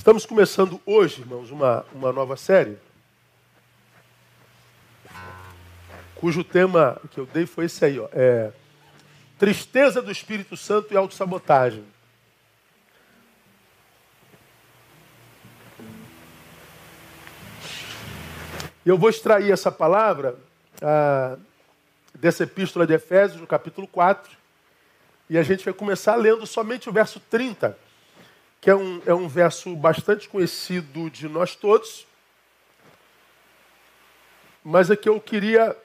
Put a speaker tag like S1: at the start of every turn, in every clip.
S1: Estamos começando hoje, irmãos, uma, uma nova série, cujo tema que eu dei foi esse aí, ó, é Tristeza do Espírito Santo e Autossabotagem. Eu vou extrair essa palavra ah, dessa epístola de Efésios, no capítulo 4, e a gente vai começar lendo somente o verso 30 que é um, é um verso bastante conhecido de nós todos, mas é que eu queria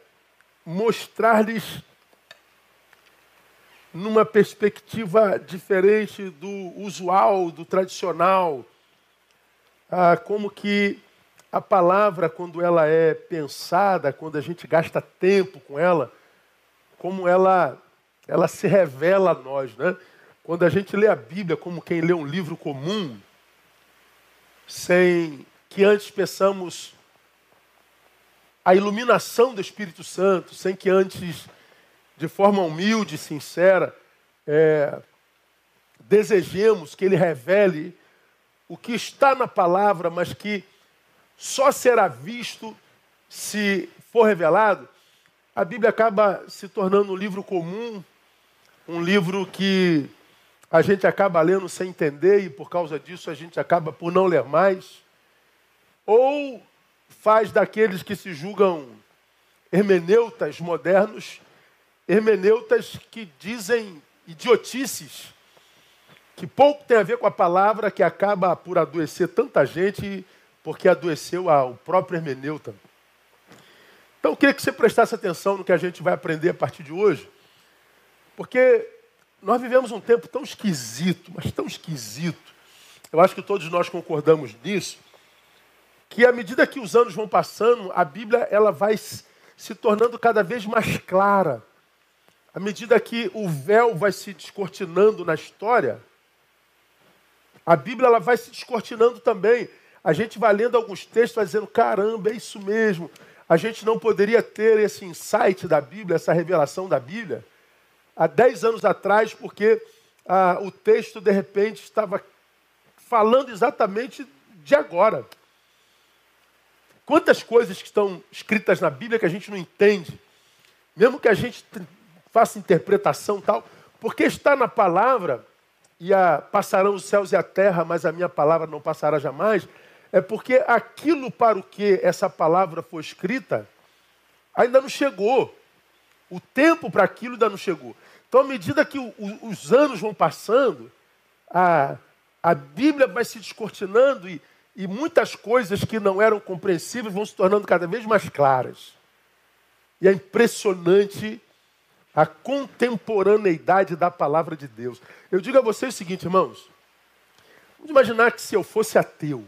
S1: mostrar-lhes numa perspectiva diferente do usual, do tradicional, ah, como que a palavra, quando ela é pensada, quando a gente gasta tempo com ela, como ela, ela se revela a nós, né? Quando a gente lê a Bíblia como quem lê um livro comum, sem que antes peçamos a iluminação do Espírito Santo, sem que antes, de forma humilde e sincera, é, desejemos que Ele revele o que está na palavra, mas que só será visto se for revelado, a Bíblia acaba se tornando um livro comum, um livro que a gente acaba lendo sem entender e por causa disso a gente acaba por não ler mais. Ou faz daqueles que se julgam hermeneutas modernos, hermeneutas que dizem idiotices, que pouco tem a ver com a palavra, que acaba por adoecer tanta gente, porque adoeceu o próprio hermeneuta. Então eu queria que você prestasse atenção no que a gente vai aprender a partir de hoje, porque nós vivemos um tempo tão esquisito, mas tão esquisito. Eu acho que todos nós concordamos nisso, que à medida que os anos vão passando, a Bíblia ela vai se tornando cada vez mais clara. À medida que o véu vai se descortinando na história, a Bíblia ela vai se descortinando também. A gente vai lendo alguns textos, vai dizendo: caramba, é isso mesmo. A gente não poderia ter esse insight da Bíblia, essa revelação da Bíblia, há 10 anos atrás, porque ah, o texto, de repente, estava falando exatamente de agora. Quantas coisas que estão escritas na Bíblia que a gente não entende, mesmo que a gente faça interpretação tal, porque está na palavra, e a, passarão os céus e a terra, mas a minha palavra não passará jamais, é porque aquilo para o que essa palavra foi escrita ainda não chegou. O tempo para aquilo ainda não chegou. Então, à medida que o, o, os anos vão passando, a, a Bíblia vai se descortinando e, e muitas coisas que não eram compreensíveis vão se tornando cada vez mais claras. E é impressionante a contemporaneidade da palavra de Deus. Eu digo a vocês o seguinte, irmãos. Vamos imaginar que se eu fosse ateu,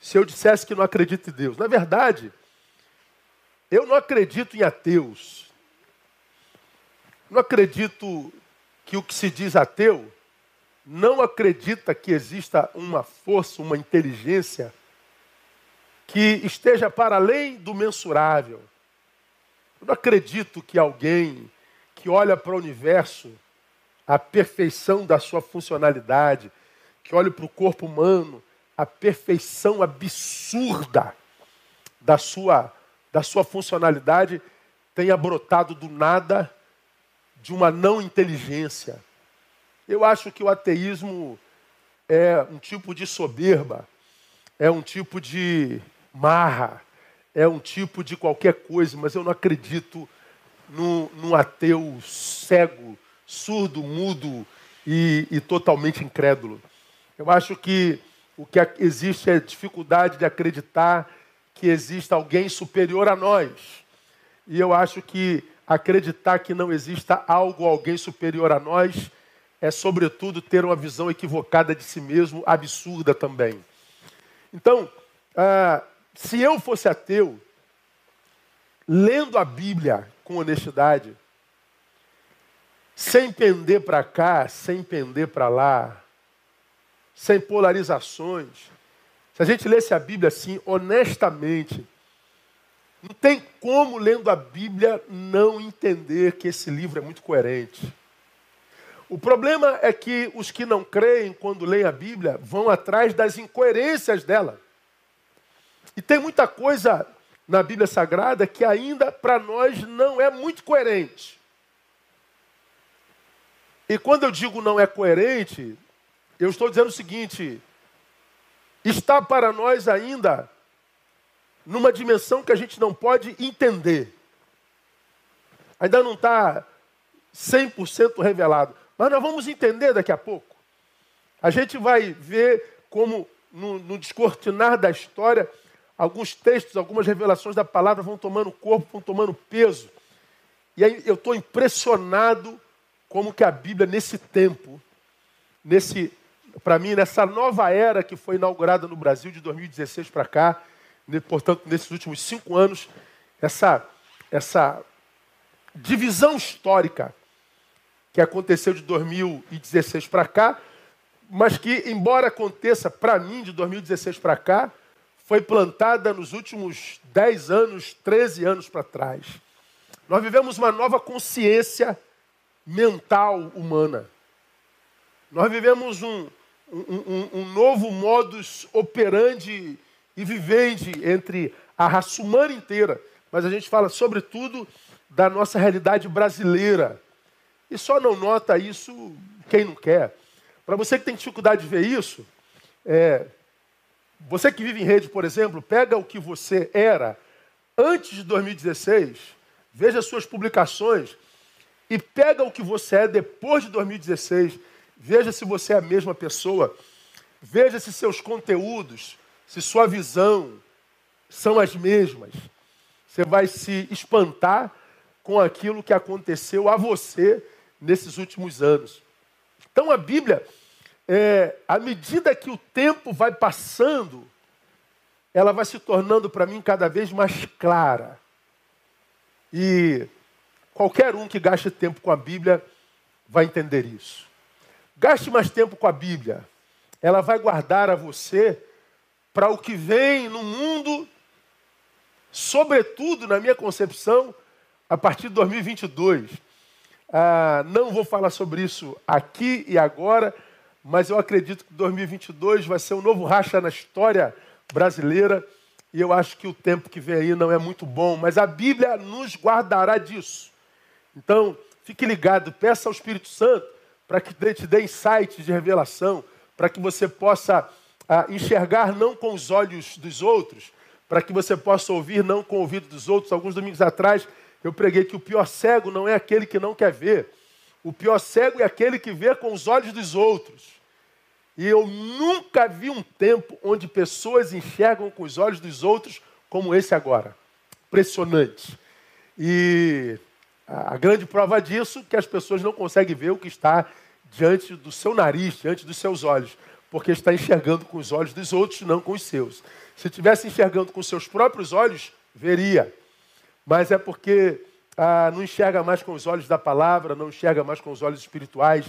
S1: se eu dissesse que não acredito em Deus. Na verdade, eu não acredito em ateus. Não acredito que o que se diz ateu não acredita que exista uma força, uma inteligência que esteja para além do mensurável. Eu não acredito que alguém que olha para o universo, a perfeição da sua funcionalidade, que olha para o corpo humano, a perfeição absurda da sua, da sua funcionalidade, tenha brotado do nada de uma não inteligência. Eu acho que o ateísmo é um tipo de soberba, é um tipo de marra, é um tipo de qualquer coisa, mas eu não acredito num, ateu cego, surdo, mudo e, e totalmente incrédulo. Eu acho que o que existe é dificuldade de acreditar que exista alguém superior a nós. E eu acho que acreditar que não exista algo, alguém superior a nós, é, sobretudo, ter uma visão equivocada de si mesmo, absurda também. Então, ah, se eu fosse ateu, lendo a Bíblia com honestidade, sem pender para cá, sem pender para lá, sem polarizações, se a gente lesse a Bíblia assim, honestamente, não tem como, lendo a Bíblia, não entender que esse livro é muito coerente. O problema é que os que não creem, quando leem a Bíblia, vão atrás das incoerências dela. E tem muita coisa na Bíblia Sagrada que ainda para nós não é muito coerente. E quando eu digo não é coerente, eu estou dizendo o seguinte: está para nós ainda numa dimensão que a gente não pode entender. Ainda não está 100% revelado. Mas nós vamos entender daqui a pouco. A gente vai ver como, no, no descortinar da história, alguns textos, algumas revelações da palavra vão tomando corpo, vão tomando peso. E aí eu estou impressionado como que a Bíblia, nesse tempo, nesse, para mim, nessa nova era que foi inaugurada no Brasil de 2016 para cá, portanto, nesses últimos cinco anos, essa, essa divisão histórica que aconteceu de 2016 para cá, mas que, embora aconteça para mim de 2016 para cá, foi plantada nos últimos 10 anos, 13 anos para trás. Nós vivemos uma nova consciência mental humana. Nós vivemos um, um, um, um novo modus operandi e vivendi entre a raça humana inteira. Mas a gente fala, sobretudo, da nossa realidade brasileira. E só não nota isso quem não quer. Para você que tem dificuldade de ver isso, é, você que vive em rede, por exemplo, pega o que você era antes de 2016, veja suas publicações e pega o que você é depois de 2016, veja se você é a mesma pessoa, veja se seus conteúdos, se sua visão são as mesmas. Você vai se espantar com aquilo que aconteceu a você nesses últimos anos. Então a Bíblia é, à medida que o tempo vai passando, ela vai se tornando para mim cada vez mais clara. E qualquer um que gaste tempo com a Bíblia vai entender isso. Gaste mais tempo com a Bíblia. Ela vai guardar a você para o que vem no mundo, sobretudo, na minha concepção, a partir de 2022. Ah, não vou falar sobre isso aqui e agora mas eu acredito que 2022 vai ser um novo racha na história brasileira e eu acho que o tempo que vem aí não é muito bom, mas a Bíblia nos guardará disso. Então, fique ligado, peça ao Espírito Santo para que te dê insights de revelação, para que você possa ah, enxergar não com os olhos dos outros, para que você possa ouvir não com o ouvido dos outros. Alguns domingos atrás eu preguei que o pior cego não é aquele que não quer ver, o pior cego é aquele que vê com os olhos dos outros. E eu nunca vi um tempo onde pessoas enxergam com os olhos dos outros como esse agora. Impressionante. E a grande prova disso é que as pessoas não conseguem ver o que está diante do seu nariz, diante dos seus olhos, porque está enxergando com os olhos dos outros, não com os seus. Se estivesse enxergando com seus próprios olhos, veria. Mas é porque ah, não enxerga mais com os olhos da palavra, não enxerga mais com os olhos espirituais,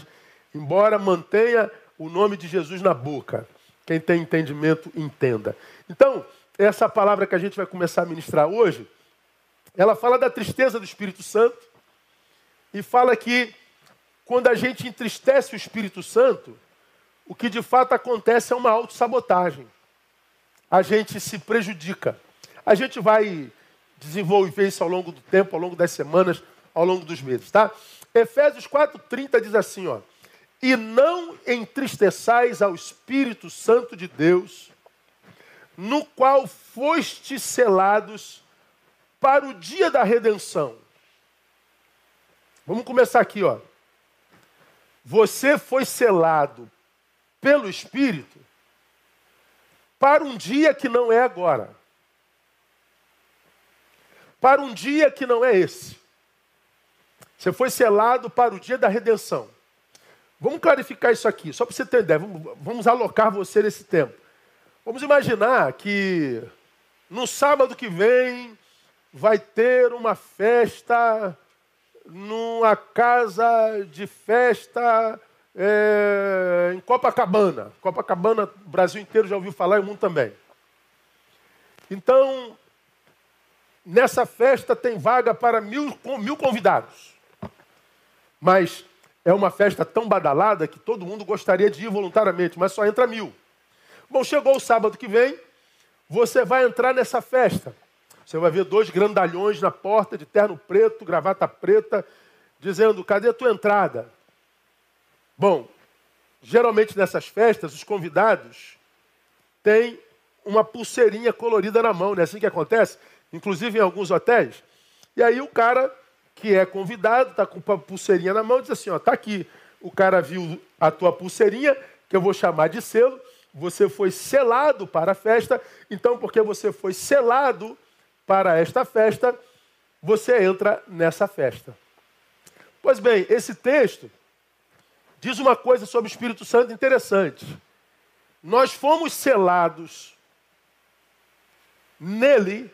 S1: embora mantenha o nome de Jesus na boca. Quem tem entendimento, entenda. Então, essa palavra que a gente vai começar a ministrar hoje, ela fala da tristeza do Espírito Santo e fala que quando a gente entristece o Espírito Santo, o que de fato acontece é uma autossabotagem. A gente se prejudica. A gente vai desenvolver isso ao longo do tempo, ao longo das semanas, ao longo dos meses, tá? Efésios 4:30 diz assim, ó: "E não entristeçais ao Espírito Santo de Deus, no qual foste selados para o dia da redenção." Vamos começar aqui, ó. Você foi selado pelo Espírito para um dia que não é agora para um dia que não é esse. Você foi selado para o dia da redenção. Vamos clarificar isso aqui, só para você ter ideia. Vamos, vamos alocar você nesse tempo. Vamos imaginar que no sábado que vem vai ter uma festa numa casa de festa é, em Copacabana. Copacabana, o Brasil inteiro já ouviu falar e o mundo também. Então, Nessa festa tem vaga para mil, mil convidados. Mas é uma festa tão badalada que todo mundo gostaria de ir voluntariamente, mas só entra mil. Bom, chegou o sábado que vem, você vai entrar nessa festa. Você vai ver dois grandalhões na porta, de terno preto, gravata preta, dizendo: cadê a tua entrada? Bom, geralmente nessas festas, os convidados têm uma pulseirinha colorida na mão, não é assim que acontece? Inclusive em alguns hotéis. E aí o cara que é convidado está com a pulseirinha na mão diz assim: ó, tá aqui. O cara viu a tua pulseirinha, que eu vou chamar de selo. Você foi selado para a festa. Então, porque você foi selado para esta festa, você entra nessa festa. Pois bem, esse texto diz uma coisa sobre o Espírito Santo interessante. Nós fomos selados nele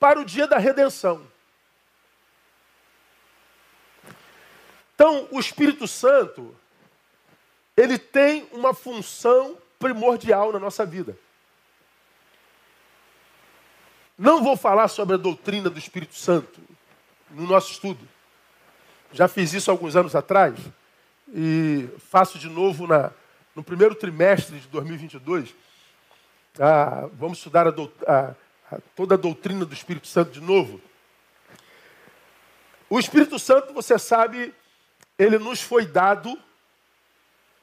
S1: para o dia da redenção. Então, o Espírito Santo, ele tem uma função primordial na nossa vida. Não vou falar sobre a doutrina do Espírito Santo no nosso estudo. Já fiz isso alguns anos atrás e faço de novo na, no primeiro trimestre de 2022. Ah, vamos estudar a, a, a, toda a doutrina do Espírito Santo de novo. O Espírito Santo, você sabe, ele nos foi dado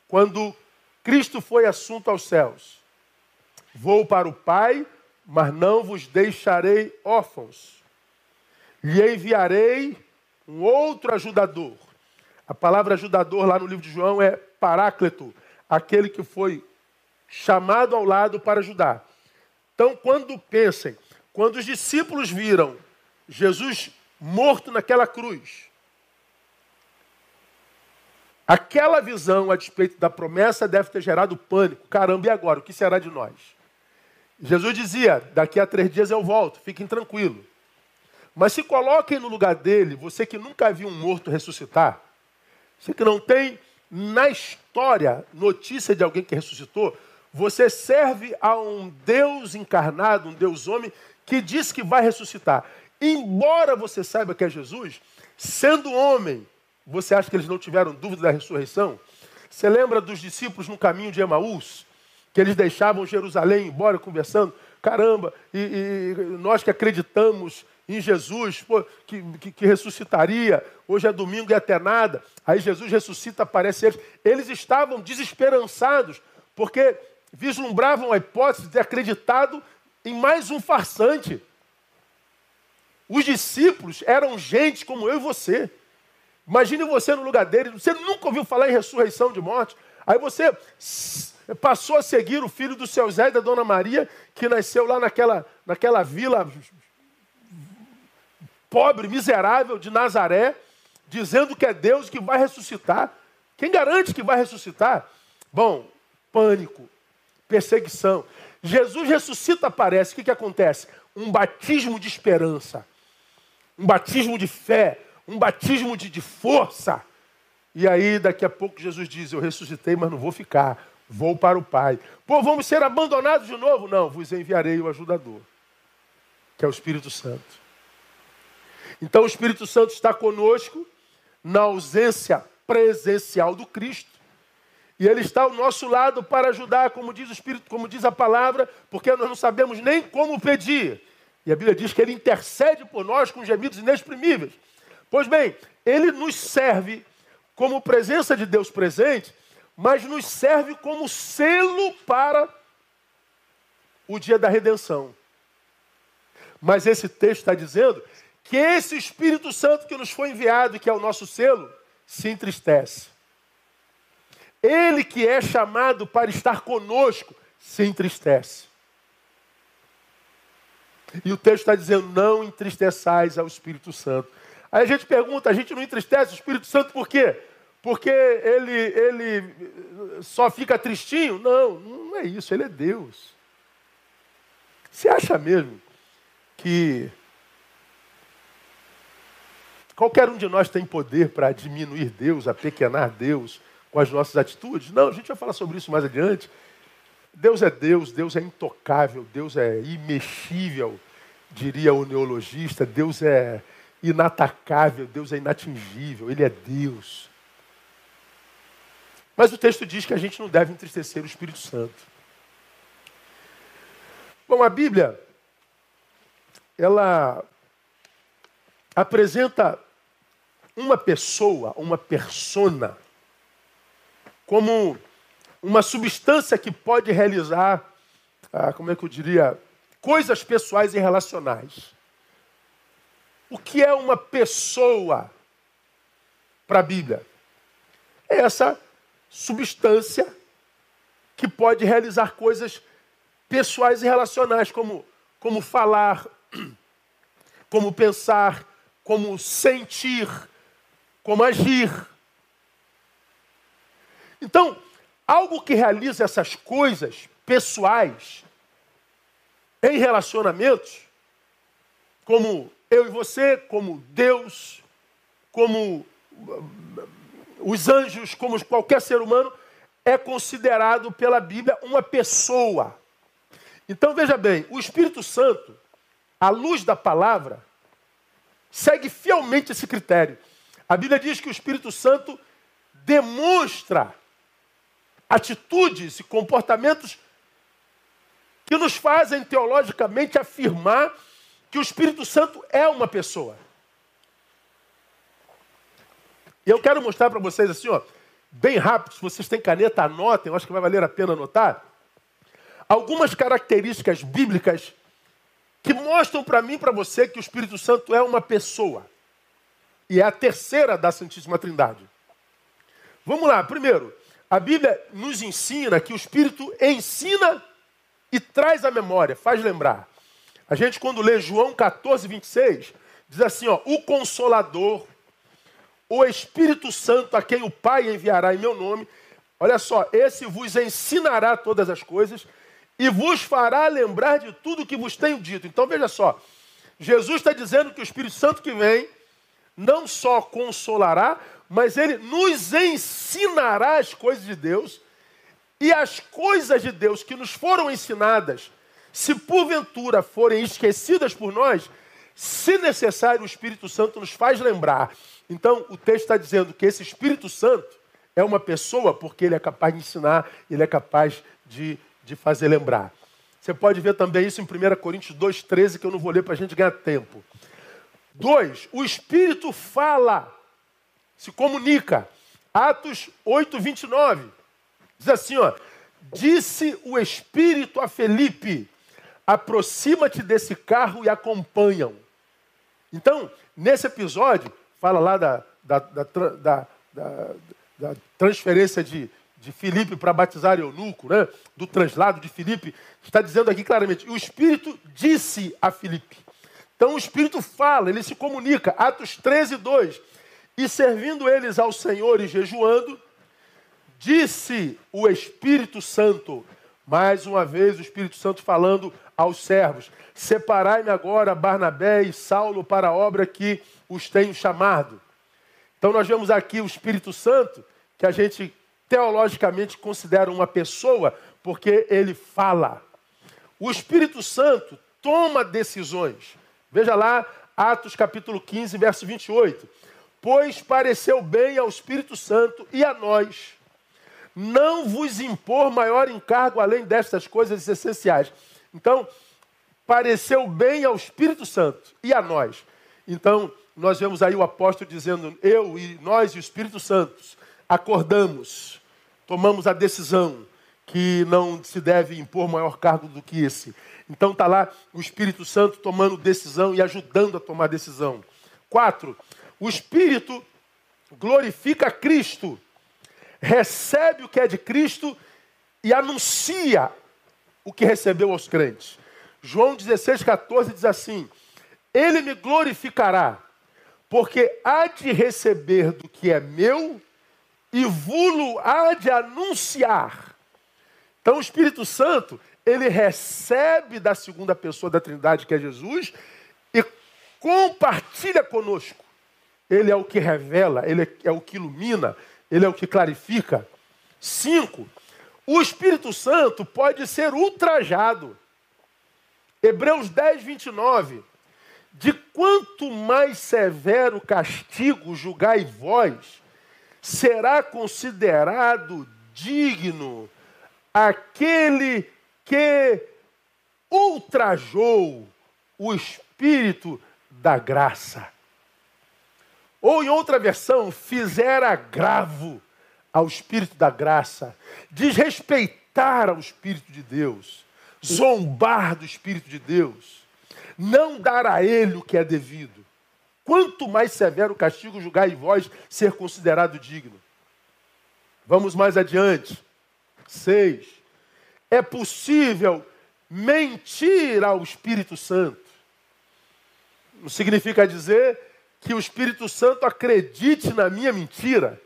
S1: quando Cristo foi assunto aos céus. Vou para o Pai, mas não vos deixarei órfãos. Lhe enviarei um outro ajudador. A palavra ajudador lá no livro de João é paráclito, aquele que foi chamado ao lado para ajudar. Então, quando pensem, quando os discípulos viram Jesus morto naquela cruz, aquela visão a despeito da promessa deve ter gerado pânico. Caramba, e agora? O que será de nós? Jesus dizia: daqui a três dias eu volto, fiquem tranquilos. Mas se coloquem no lugar dele, você que nunca viu um morto ressuscitar, você que não tem na história notícia de alguém que ressuscitou, você serve a um Deus encarnado, um Deus homem, que diz que vai ressuscitar. Embora você saiba que é Jesus, sendo homem, você acha que eles não tiveram dúvida da ressurreição? Você lembra dos discípulos no caminho de Emaús? Que eles deixavam Jerusalém embora conversando? Caramba, e, e nós que acreditamos em Jesus, pô, que, que, que, ressuscitaria, hoje é domingo e até nada. Aí Jesus ressuscita, aparece eles. Eles estavam desesperançados, porque vislumbravam a hipótese de acreditado em mais um farsante. Os discípulos eram gente como eu e você. Imagine você no lugar deles, você nunca ouviu falar em ressurreição de morte. Aí você passou a seguir o filho do seu Zé e da Dona Maria, que nasceu lá naquela, naquela vila pobre, miserável de Nazaré, dizendo que é Deus que vai ressuscitar. Quem garante que vai ressuscitar? Bom, pânico, perseguição. Jesus ressuscita, aparece. O que, que acontece? Um batismo de esperança, um batismo de fé, um batismo de, de força. E aí, daqui a pouco, Jesus diz: Eu ressuscitei, mas não vou ficar, vou para o Pai. Pô, vamos ser abandonados de novo? Não, vos enviarei o ajudador, que é o Espírito Santo. Então o Espírito Santo está conosco na ausência presencial do Cristo. E ele está ao nosso lado para ajudar, como diz o Espírito, como diz a palavra, porque nós não sabemos nem como pedir. E a Bíblia diz que ele intercede por nós com gemidos inexprimíveis. Pois bem, ele nos serve como presença de Deus presente, mas nos serve como selo para o dia da redenção. Mas esse texto está dizendo que esse Espírito Santo que nos foi enviado, que é o nosso selo, se entristece. Ele que é chamado para estar conosco, se entristece. E o texto está dizendo: não entristeçais ao Espírito Santo. Aí a gente pergunta: a gente não entristece o Espírito Santo por quê? Porque ele, ele só fica tristinho? Não, não é isso, ele é Deus. Você acha mesmo que Qualquer um de nós tem poder para diminuir Deus, apequenar Deus com as nossas atitudes? Não, a gente vai falar sobre isso mais adiante. Deus é Deus, Deus é intocável, Deus é imexível, diria o neologista. Deus é, inatacável, Deus é inatingível, Ele é Deus. Mas o texto diz que a gente não deve entristecer o Espírito Santo. Bom, a Bíblia, ela apresenta uma pessoa, uma persona, como uma substância que pode realizar, ah, como é que eu diria, coisas pessoais e relacionais. O que é uma pessoa para a Bíblia? É essa substância que pode realizar coisas pessoais e relacionais, como, como falar, como pensar, como sentir, como agir. Então, algo que realiza essas coisas pessoais em relacionamentos, como eu e você, como Deus, como os anjos, como qualquer ser humano, é considerado pela Bíblia uma pessoa. Então veja bem, o Espírito Santo, à luz da palavra, segue fielmente esse critério. A Bíblia diz que o Espírito Santo demonstra atitudes e comportamentos que nos fazem teologicamente afirmar que o Espírito Santo é uma pessoa. E eu quero mostrar para vocês assim, ó, bem rápido, se vocês têm caneta, anotem, eu acho que vai valer a pena anotar. Algumas características bíblicas que mostram para mim e para você que o Espírito Santo é uma pessoa. E é a terceira da Santíssima Trindade. Vamos lá, primeiro, a Bíblia nos ensina que o Espírito ensina e traz a memória, faz lembrar. A gente, quando lê João 14, 26, diz assim: ó, o Consolador, o Espírito Santo, a quem o Pai enviará em meu nome, olha só, esse vos ensinará todas as coisas e vos fará lembrar de tudo que vos tenho dito. Então veja só, Jesus está dizendo que o Espírito Santo que vem não só consolará, mas ele nos ensinará as coisas de Deus e as coisas de Deus que nos foram ensinadas, se porventura forem esquecidas por nós, se necessário, o Espírito Santo nos faz lembrar. Então, o texto está dizendo que esse Espírito Santo é uma pessoa porque ele é capaz de ensinar, ele é capaz de, de fazer lembrar. Você pode ver também isso em 1 Coríntios 2,13, que eu não vou ler para a gente ganhar tempo. 2. O Espírito fala, se comunica. Atos 8, 29. Diz assim, ó. Disse o Espírito a Felipe: aproxima-te desse carro e acompanham. Então, nesse episódio, fala lá da, da, da, da transferência de, de Filipe para batizar eunuco, né? do translado de Filipe, está dizendo aqui claramente: o Espírito disse a Filipe. Então o Espírito fala, ele se comunica. Atos 13, 2. E servindo eles ao Senhor e jejuando, disse o Espírito Santo, mais uma vez o Espírito Santo falando aos servos: Separai-me agora Barnabé e Saulo para a obra que os tenho chamado. Então nós vemos aqui o Espírito Santo, que a gente teologicamente considera uma pessoa, porque ele fala. O Espírito Santo toma decisões. Veja lá, Atos capítulo 15, verso 28. Pois pareceu bem ao Espírito Santo e a nós não vos impor maior encargo além destas coisas essenciais. Então, pareceu bem ao Espírito Santo e a nós. Então, nós vemos aí o apóstolo dizendo: Eu e nós e o Espírito Santo acordamos, tomamos a decisão que não se deve impor maior cargo do que esse. Então está lá o Espírito Santo tomando decisão e ajudando a tomar decisão. Quatro, o Espírito glorifica Cristo, recebe o que é de Cristo e anuncia o que recebeu aos crentes. João 16, 14 diz assim: Ele me glorificará, porque há de receber do que é meu e vulo há de anunciar. Então o Espírito Santo, ele recebe da segunda pessoa da Trindade, que é Jesus, e compartilha conosco. Ele é o que revela, ele é o que ilumina, ele é o que clarifica. Cinco, o Espírito Santo pode ser ultrajado. Hebreus 10, 29 De quanto mais severo castigo julgai vós, será considerado digno aquele que ultrajou o espírito da graça. Ou em outra versão, fizera agravo ao espírito da graça, desrespeitar ao espírito de Deus, zombar do espírito de Deus, não dar a ele o que é devido. Quanto mais severo o castigo julgar em vós ser considerado digno. Vamos mais adiante. Seis. É possível mentir ao Espírito Santo. Não significa dizer que o Espírito Santo acredite na minha mentira,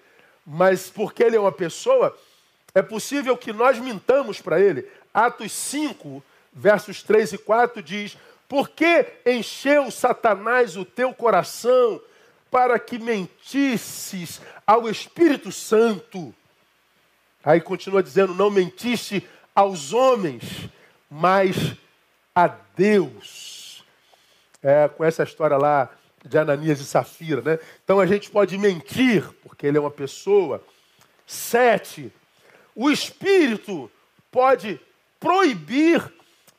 S1: mas porque ele é uma pessoa, é possível que nós mintamos para ele. Atos 5, versos 3 e 4 diz: Por que encheu Satanás o teu coração para que mentisses ao Espírito Santo? Aí continua dizendo: Não mentiste aos homens, mas a Deus. É, com essa história lá de Ananias e Safira, né? Então a gente pode mentir, porque ele é uma pessoa. Sete, o Espírito pode proibir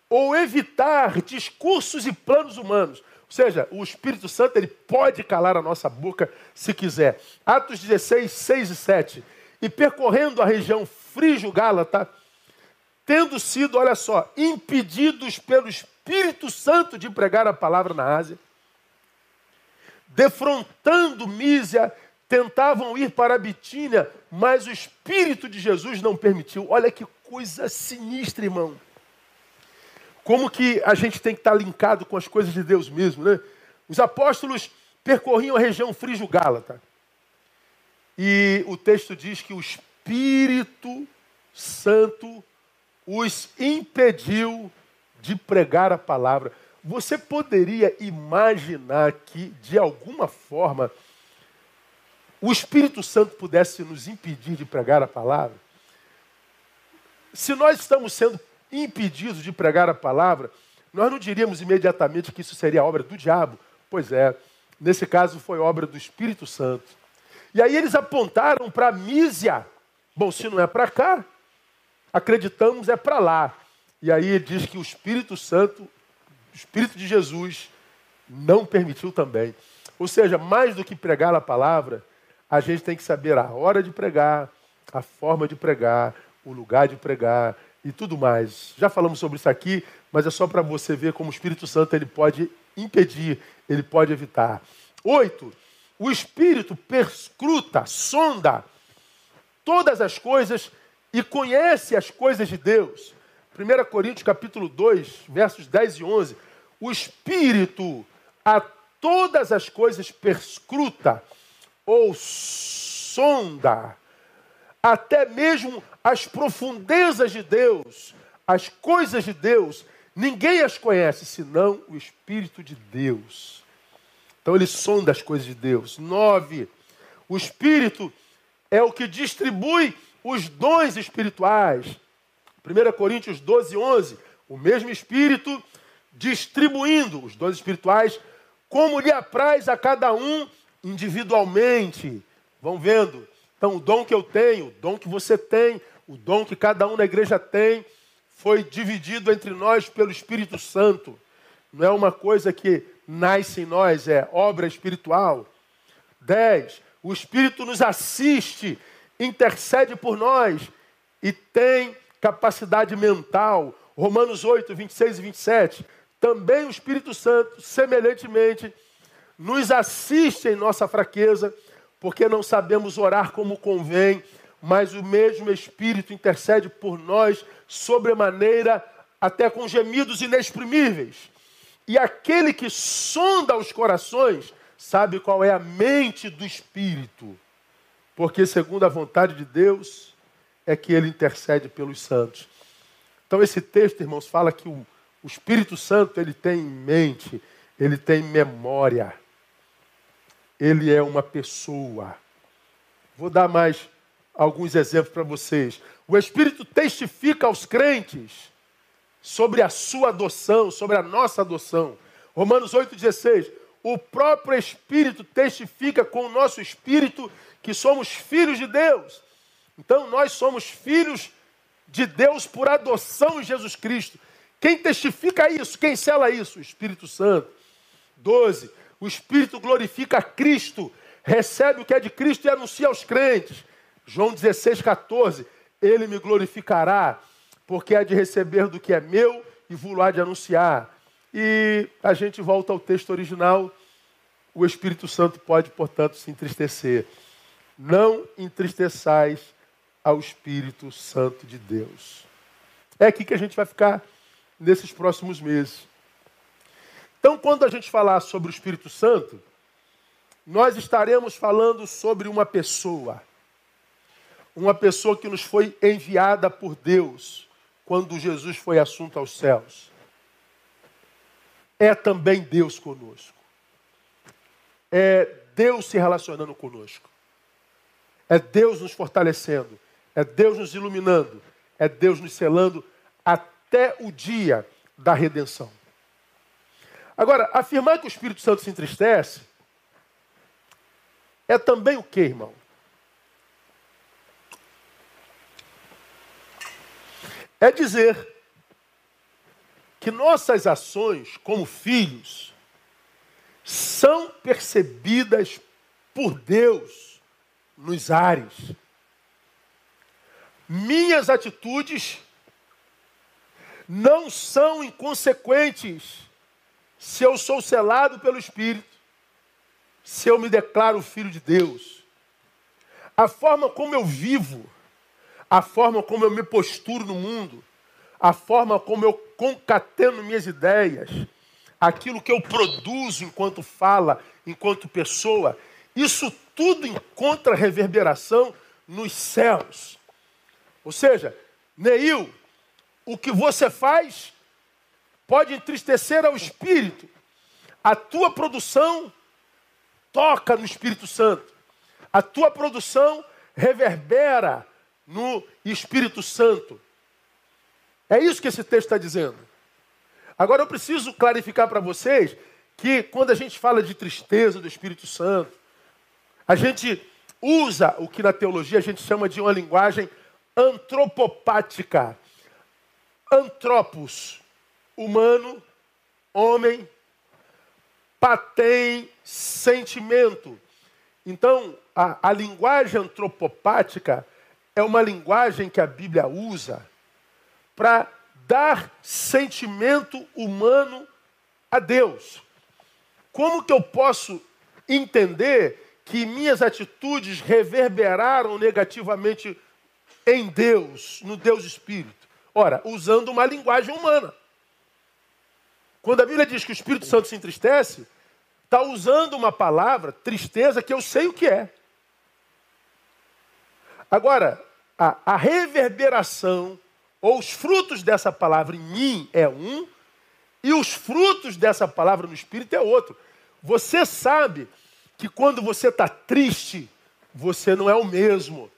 S1: ou evitar discursos e planos humanos. Ou seja, o Espírito Santo ele pode calar a nossa boca se quiser. Atos 16, 6 e 7. E percorrendo a região frígio-gálata, tendo sido, olha só, impedidos pelo Espírito Santo de pregar a palavra na Ásia, defrontando Mísia, tentavam ir para a Bitínia, mas o Espírito de Jesus não permitiu. Olha que coisa sinistra, irmão. Como que a gente tem que estar linkado com as coisas de Deus mesmo, né? Os apóstolos percorriam a região frígio-gálata. E o texto diz que o Espírito Santo os impediu de pregar a palavra. Você poderia imaginar que, de alguma forma, o Espírito Santo pudesse nos impedir de pregar a palavra? Se nós estamos sendo impedidos de pregar a palavra, nós não diríamos imediatamente que isso seria obra do diabo. Pois é, nesse caso foi obra do Espírito Santo. E aí eles apontaram para Mísia. Bom, se não é para cá, acreditamos é para lá. E aí diz que o Espírito Santo, o Espírito de Jesus, não permitiu também. Ou seja, mais do que pregar a palavra, a gente tem que saber a hora de pregar, a forma de pregar, o lugar de pregar e tudo mais. Já falamos sobre isso aqui, mas é só para você ver como o Espírito Santo ele pode impedir, ele pode evitar. Oito, o Espírito perscruta, sonda todas as coisas e conhece as coisas de Deus. 1 Coríntios capítulo 2, versos 10 e 11. O Espírito a todas as coisas perscruta ou sonda, até mesmo as profundezas de Deus, as coisas de Deus, ninguém as conhece senão o Espírito de Deus. Então ele sonda as coisas de Deus. Nove, o Espírito é o que distribui os dons espirituais. 1 Coríntios 12, 11. O mesmo Espírito distribuindo os dons espirituais como lhe apraz a cada um individualmente. Vão vendo? Então, o dom que eu tenho, o dom que você tem, o dom que cada um na igreja tem, foi dividido entre nós pelo Espírito Santo. Não é uma coisa que nasce em nós, é obra espiritual. 10. O Espírito nos assiste intercede por nós e tem capacidade mental. Romanos 8, 26 e 27. Também o Espírito Santo, semelhantemente, nos assiste em nossa fraqueza, porque não sabemos orar como convém, mas o mesmo Espírito intercede por nós sobremaneira, até com gemidos inexprimíveis. E aquele que sonda os corações sabe qual é a mente do Espírito porque segundo a vontade de Deus é que ele intercede pelos santos. Então esse texto, irmãos, fala que o, o Espírito Santo ele tem em mente, ele tem memória. Ele é uma pessoa. Vou dar mais alguns exemplos para vocês. O Espírito testifica aos crentes sobre a sua adoção, sobre a nossa adoção. Romanos 8,16. O próprio Espírito testifica com o nosso espírito que somos filhos de Deus. Então nós somos filhos de Deus por adoção em Jesus Cristo. Quem testifica isso? Quem sela isso? O Espírito Santo. 12. O Espírito glorifica Cristo, recebe o que é de Cristo e anuncia aos crentes. João 16, 14. Ele me glorificará, porque há de receber do que é meu e vou lá de anunciar. E a gente volta ao texto original. O Espírito Santo pode, portanto, se entristecer. Não entristeçais ao Espírito Santo de Deus. É aqui que a gente vai ficar nesses próximos meses. Então, quando a gente falar sobre o Espírito Santo, nós estaremos falando sobre uma pessoa. Uma pessoa que nos foi enviada por Deus quando Jesus foi assunto aos céus. É também Deus conosco. É Deus se relacionando conosco. É Deus nos fortalecendo. É Deus nos iluminando. É Deus nos selando até o dia da redenção. Agora, afirmar que o Espírito Santo se entristece é também o que, irmão? É dizer que nossas ações como filhos são percebidas por Deus nos ares. Minhas atitudes não são inconsequentes se eu sou selado pelo Espírito, se eu me declaro filho de Deus, a forma como eu vivo, a forma como eu me posturo no mundo, a forma como eu concateno minhas ideias, aquilo que eu produzo enquanto fala, enquanto pessoa, isso tudo encontra reverberação nos céus. Ou seja, Neil, o que você faz pode entristecer ao espírito. A tua produção toca no Espírito Santo. A tua produção reverbera no Espírito Santo. É isso que esse texto está dizendo. Agora eu preciso clarificar para vocês que quando a gente fala de tristeza do Espírito Santo, a gente usa o que na teologia a gente chama de uma linguagem antropopática. Antropos, humano, homem, patem, sentimento. Então, a, a linguagem antropopática é uma linguagem que a Bíblia usa para dar sentimento humano a Deus. Como que eu posso entender que minhas atitudes reverberaram negativamente em Deus, no Deus Espírito? Ora, usando uma linguagem humana. Quando a Bíblia diz que o Espírito Santo se entristece, está usando uma palavra, tristeza, que eu sei o que é. Agora, a, a reverberação ou os frutos dessa palavra em mim é um, e os frutos dessa palavra no Espírito é outro. Você sabe que quando você está triste, você não é o mesmo.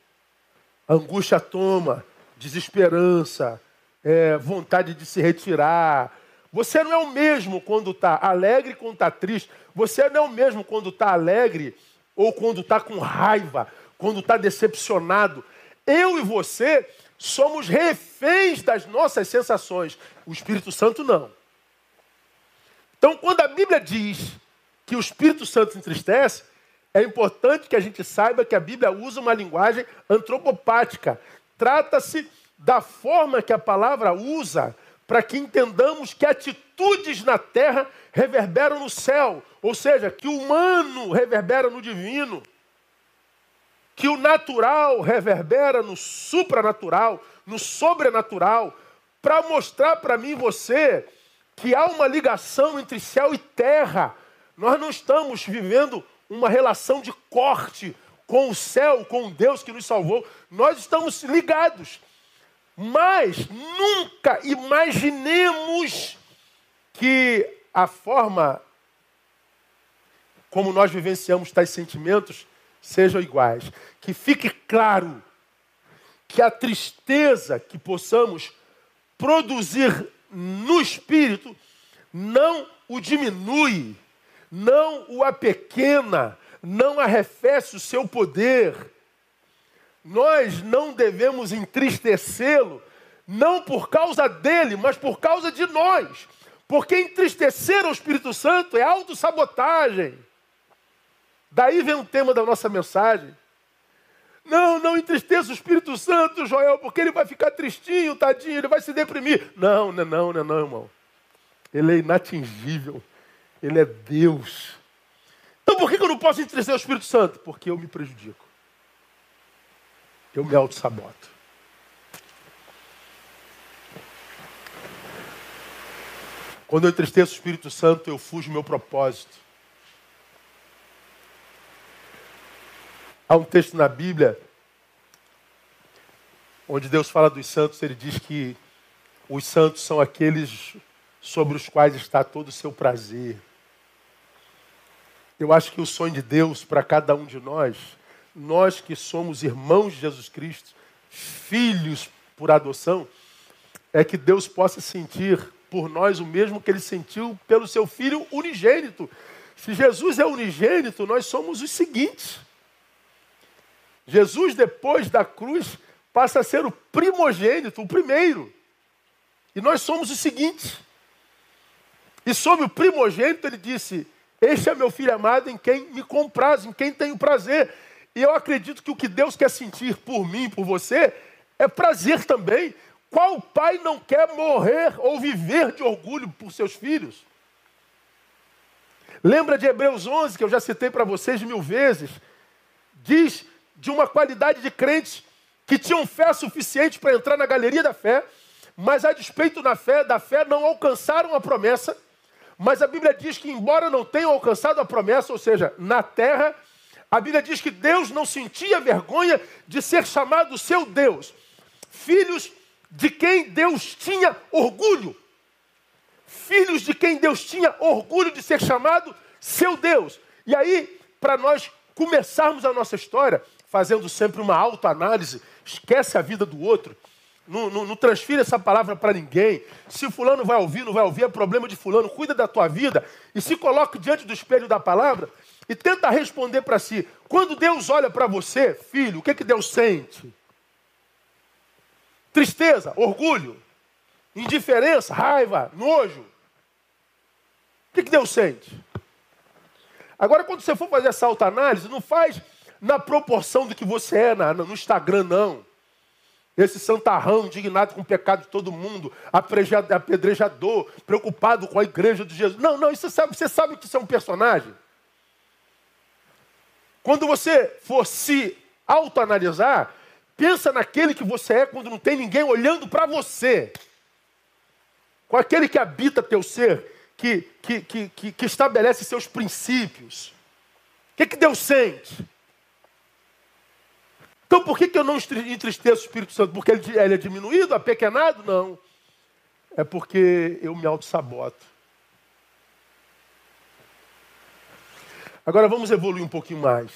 S1: angústia toma, desesperança, é, vontade de se retirar, você não é o mesmo quando está alegre quando está triste. Você não é o mesmo quando está alegre ou quando está com raiva, quando está decepcionado. Eu e você somos reféns das nossas sensações. O Espírito Santo não. Então, quando a Bíblia diz que o Espírito Santo entristece, é importante que a gente saiba que a Bíblia usa uma linguagem antropopática. Trata-se da forma que a palavra usa para que entendamos que atitudes na terra reverberam no céu, ou seja, que o humano reverbera no divino, que o natural reverbera no supranatural, no sobrenatural, para mostrar para mim e você que há uma ligação entre céu e terra. Nós não estamos vivendo uma relação de corte com o céu, com o Deus que nos salvou. Nós estamos ligados. Mas nunca imaginemos que a forma como nós vivenciamos tais sentimentos sejam iguais. Que fique claro que a tristeza que possamos produzir no espírito não o diminui, não o apequena, não arrefece o seu poder. Nós não devemos entristecê-lo, não por causa dele, mas por causa de nós. Porque entristecer o Espírito Santo é autossabotagem. Daí vem o tema da nossa mensagem. Não, não entristeça o Espírito Santo, Joel, porque ele vai ficar tristinho, tadinho, ele vai se deprimir. Não, não, não, não, não, irmão. Ele é inatingível. Ele é Deus. Então por que eu não posso entristecer o Espírito Santo? Porque eu me prejudico. Eu me auto-saboto. Quando eu entristeço o Espírito Santo, eu fujo do meu propósito. Há um texto na Bíblia onde Deus fala dos santos, ele diz que os santos são aqueles sobre os quais está todo o seu prazer. Eu acho que o sonho de Deus para cada um de nós, nós que somos irmãos de Jesus Cristo, filhos por adoção, é que Deus possa sentir por nós o mesmo que ele sentiu pelo seu filho unigênito. Se Jesus é unigênito, nós somos os seguintes. Jesus, depois da cruz, passa a ser o primogênito, o primeiro. E nós somos os seguintes. E sobre o primogênito, ele disse: Este é meu filho amado em quem me compraz, em quem tenho prazer. E eu acredito que o que Deus quer sentir por mim, por você, é prazer também. Qual pai não quer morrer ou viver de orgulho por seus filhos? Lembra de Hebreus 11, que eu já citei para vocês mil vezes? Diz de uma qualidade de crentes que tinham fé suficiente para entrar na galeria da fé, mas a despeito da fé, da fé não alcançaram a promessa. Mas a Bíblia diz que embora não tenham alcançado a promessa, ou seja, na terra, a Bíblia diz que Deus não sentia vergonha de ser chamado seu Deus. Filhos de quem Deus tinha orgulho. Filhos de quem Deus tinha orgulho de ser chamado seu Deus. E aí, para nós começarmos a nossa história, fazendo sempre uma autoanálise, esquece a vida do outro, não, não, não transfira essa palavra para ninguém. Se fulano vai ouvir, não vai ouvir, é problema de fulano. Cuida da tua vida e se coloque diante do espelho da palavra e tenta responder para si. Quando Deus olha para você, filho, o que, que Deus sente? Tristeza, orgulho, indiferença, raiva, nojo. O que, que Deus sente? Agora, quando você for fazer essa autoanálise, não faz na proporção do que você é na, no Instagram, não. Esse santarrão indignado com o pecado de todo mundo, apedrejador, preocupado com a igreja de Jesus. Não, não, isso você sabe, você sabe que isso é um personagem. Quando você for se autoanalisar, pensa naquele que você é quando não tem ninguém olhando para você. Com aquele que habita teu ser, que, que, que, que, estabelece seus princípios. O que, que Deus sente? Então por que, que eu não entristeço o Espírito Santo? Porque ele, ele é diminuído, apequenado? Não. É porque eu me auto-saboto. Agora vamos evoluir um pouquinho mais.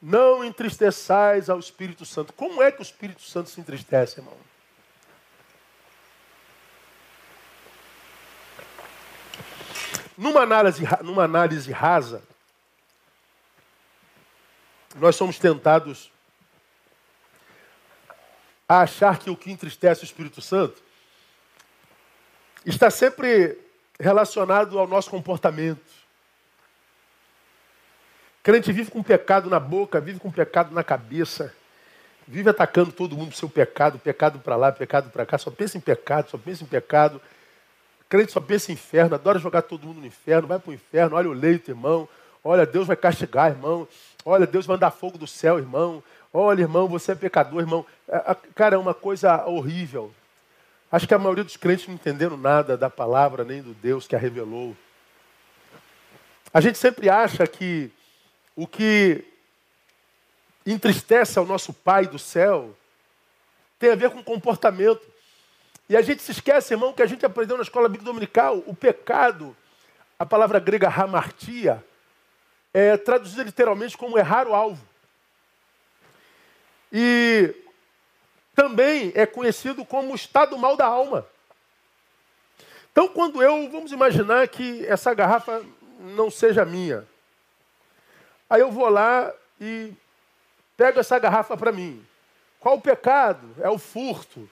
S1: Não entristeçais ao Espírito Santo. Como é que o Espírito Santo se entristece, irmão? Numa análise, numa análise rasa, nós somos tentados a achar que o que entristece o Espírito Santo está sempre relacionado ao nosso comportamento. Crente vive com pecado na boca, vive com pecado na cabeça, vive atacando todo mundo com seu pecado, pecado para lá, pecado para cá, só pensa em pecado, só pensa em pecado. Crente só pensa em inferno, adora jogar todo mundo no inferno, vai para o inferno, olha o leito, irmão. Olha, Deus vai castigar, irmão. Olha, Deus vai mandar fogo do céu, irmão. Olha, irmão, você é pecador, irmão. É, cara, é uma coisa horrível. Acho que a maioria dos crentes não entenderam nada da palavra, nem do Deus que a revelou. A gente sempre acha que o que entristece ao nosso Pai do céu tem a ver com comportamento. E a gente se esquece, irmão, que a gente aprendeu na escola bíblica dominical, o pecado, a palavra grega hamartia, é traduzida literalmente como errar o alvo. E também é conhecido como estado mal da alma. Então, quando eu, vamos imaginar que essa garrafa não seja minha. Aí eu vou lá e pego essa garrafa para mim. Qual o pecado? É o furto.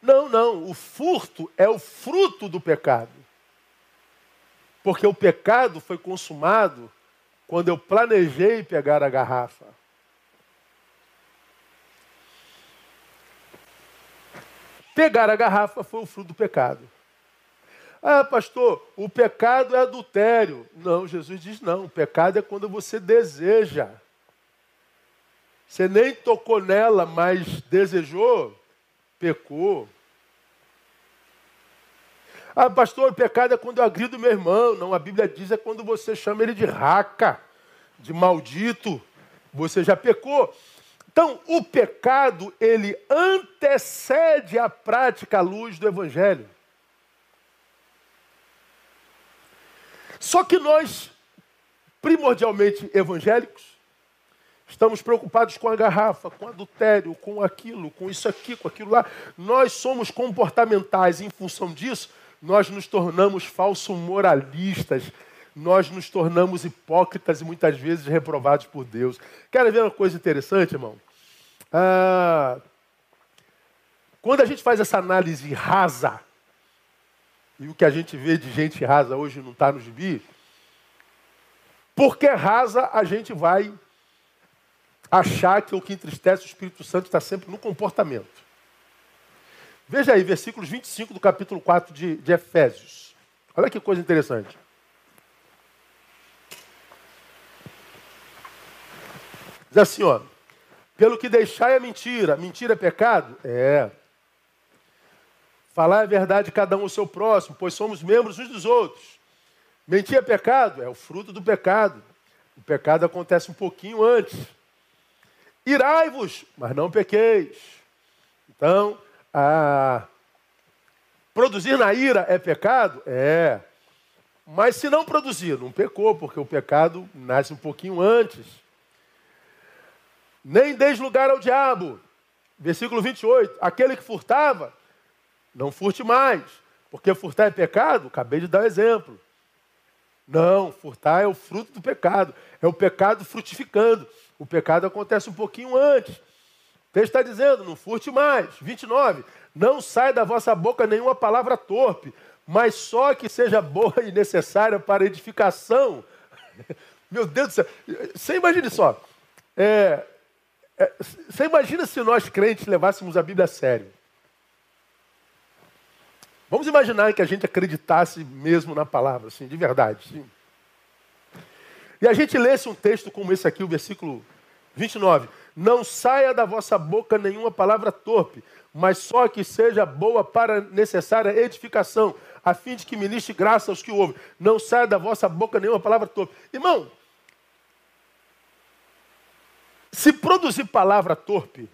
S1: Não, não. O furto é o fruto do pecado. Porque o pecado foi consumado quando eu planejei pegar a garrafa. Pegar a garrafa foi o fruto do pecado. Ah, pastor, o pecado é adultério. Não, Jesus diz não. O pecado é quando você deseja. Você nem tocou nela, mas desejou, pecou. Ah, pastor, o pecado é quando eu agrido meu irmão. Não, a Bíblia diz é quando você chama ele de raca, de maldito. Você já pecou. Então, o pecado, ele antecede a prática à luz do Evangelho. Só que nós, primordialmente evangélicos, estamos preocupados com a garrafa, com o adultério, com aquilo, com isso aqui, com aquilo lá. Nós somos comportamentais. Em função disso, nós nos tornamos falsos moralistas. Nós nos tornamos hipócritas e muitas vezes reprovados por Deus. Quer ver uma coisa interessante, irmão? Ah, quando a gente faz essa análise rasa e o que a gente vê de gente rasa hoje não está no gibi, porque rasa a gente vai achar que o que entristece o Espírito Santo está sempre no comportamento. Veja aí, versículos 25 do capítulo 4 de, de Efésios. Olha que coisa interessante. Diz assim, ó. Pelo que deixai a mentira. Mentira é pecado? É. Falar a verdade cada um ao seu próximo, pois somos membros uns dos outros. Mentir é pecado? É o fruto do pecado. O pecado acontece um pouquinho antes. Irai-vos, mas não pequeis. Então, a... produzir na ira é pecado? É. Mas se não produzir, não pecou, porque o pecado nasce um pouquinho antes. Nem deis lugar ao diabo. Versículo 28. Aquele que furtava, não furte mais, porque furtar é pecado? Acabei de dar um exemplo. Não, furtar é o fruto do pecado, é o pecado frutificando. O pecado acontece um pouquinho antes. Texto está dizendo: não furte mais. 29. Não sai da vossa boca nenhuma palavra torpe, mas só que seja boa e necessária para edificação. Meu Deus do céu. Você imagine só. É, é, você imagina se nós crentes levássemos a Bíblia a sério. Vamos imaginar que a gente acreditasse mesmo na palavra, assim, de verdade. Sim. E a gente lesse um texto como esse aqui, o versículo 29. Não saia da vossa boca nenhuma palavra torpe, mas só que seja boa para necessária edificação, a fim de que ministre graça aos que ouvem. Não saia da vossa boca nenhuma palavra torpe. Irmão, se produzir palavra torpe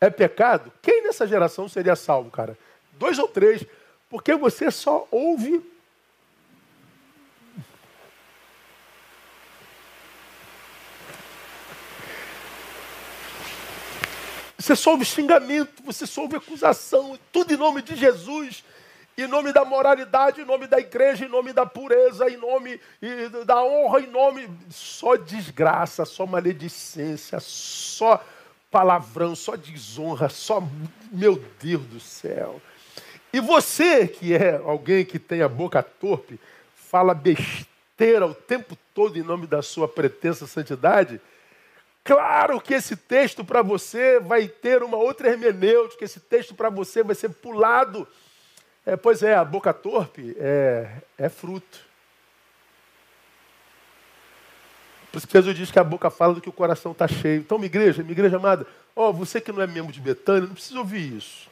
S1: é pecado, quem nessa geração seria salvo, cara? dois ou três, porque você só ouve. Você só ouve xingamento, você só ouve acusação, tudo em nome de Jesus, em nome da moralidade, em nome da igreja, em nome da pureza, em nome da honra, em nome. Só desgraça, só maledicência, só palavrão, só desonra, só. Meu Deus do céu. E você, que é alguém que tem a boca torpe, fala besteira o tempo todo em nome da sua pretensa santidade, claro que esse texto para você vai ter uma outra hermenêutica, esse texto para você vai ser pulado. É, pois é, a boca torpe é, é fruto. Por isso que Jesus diz que a boca fala do que o coração está cheio. Então, minha igreja, minha igreja amada, ó, você que não é membro de Betânia, não precisa ouvir isso.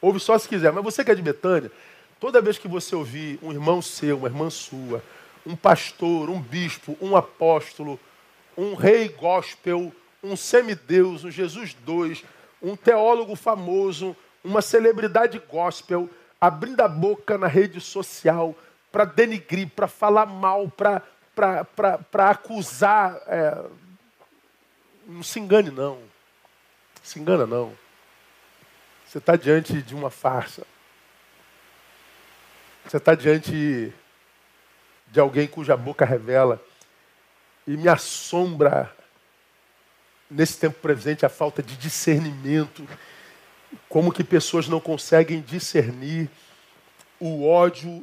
S1: Ouve só se quiser. Mas você que é de Betânia, toda vez que você ouvir um irmão seu, uma irmã sua, um pastor, um bispo, um apóstolo, um rei gospel, um semideus, um Jesus dois, um teólogo famoso, uma celebridade gospel, abrindo a boca na rede social para denigrir, para falar mal, para acusar. É... Não se engane, não. Se engana, não. Você está diante de uma farsa. Você está diante de alguém cuja boca revela. E me assombra, nesse tempo presente, a falta de discernimento. Como que pessoas não conseguem discernir o ódio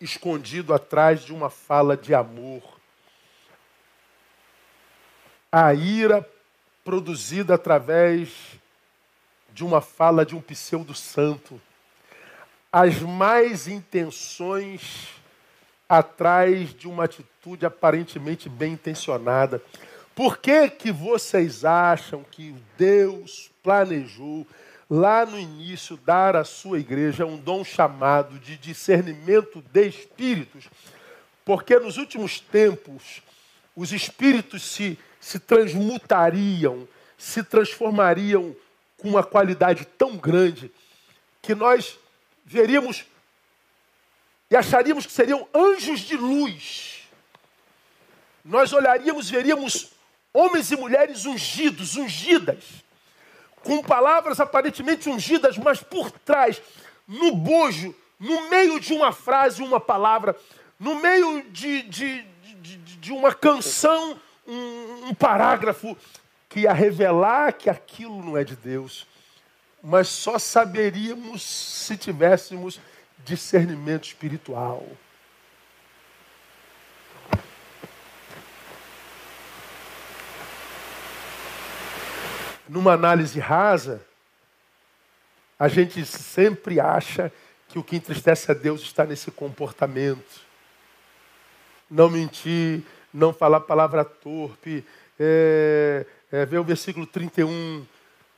S1: escondido atrás de uma fala de amor. A ira produzida através de uma fala de um pseudo-santo. As mais intenções atrás de uma atitude aparentemente bem intencionada. Por que, que vocês acham que Deus planejou lá no início dar à sua igreja um dom chamado de discernimento de espíritos? Porque nos últimos tempos os espíritos se, se transmutariam, se transformariam com uma qualidade tão grande que nós veríamos e acharíamos que seriam anjos de luz. Nós olharíamos, veríamos homens e mulheres ungidos, ungidas, com palavras aparentemente ungidas, mas por trás, no bojo, no meio de uma frase, uma palavra, no meio de, de, de, de uma canção, um, um parágrafo, que ia revelar que aquilo não é de Deus. Mas só saberíamos se tivéssemos discernimento espiritual. Numa análise rasa, a gente sempre acha que o que entristece a Deus está nesse comportamento. Não mentir, não falar palavra torpe, é, é, ver o versículo 31,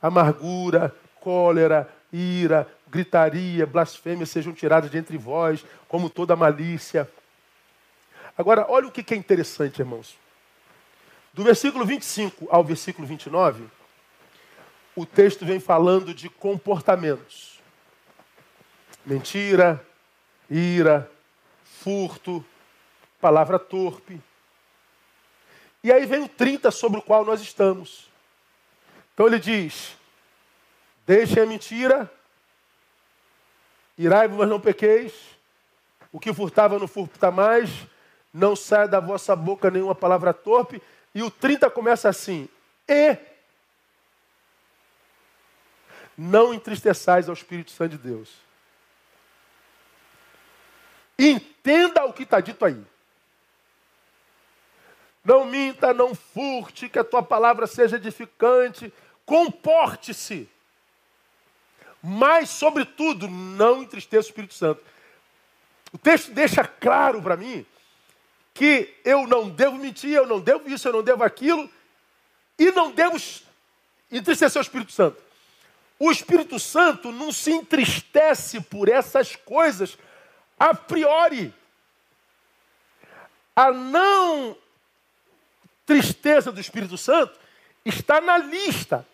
S1: amargura, cólera, ira, gritaria, blasfêmia sejam tiradas de entre vós, como toda malícia. Agora, olha o que é interessante, irmãos. Do versículo 25 ao versículo 29, o texto vem falando de comportamentos. Mentira, ira, furto, palavra torpe. E aí vem o 30 sobre o qual nós estamos. Então ele diz: Deixem a mentira Irai-vos, mas não pequeis. O que furtava não furta mais. Não sai da vossa boca nenhuma palavra torpe. E o 30 começa assim. E não entristeçais ao Espírito Santo de Deus. Entenda o que está dito aí. Não minta, não furte, que a tua palavra seja edificante. Comporte-se. Mas, sobretudo, não entristeça o Espírito Santo. O texto deixa claro para mim que eu não devo mentir, eu não devo isso, eu não devo aquilo, e não devo entristecer o Espírito Santo. O Espírito Santo não se entristece por essas coisas a priori. A não tristeza do Espírito Santo está na lista.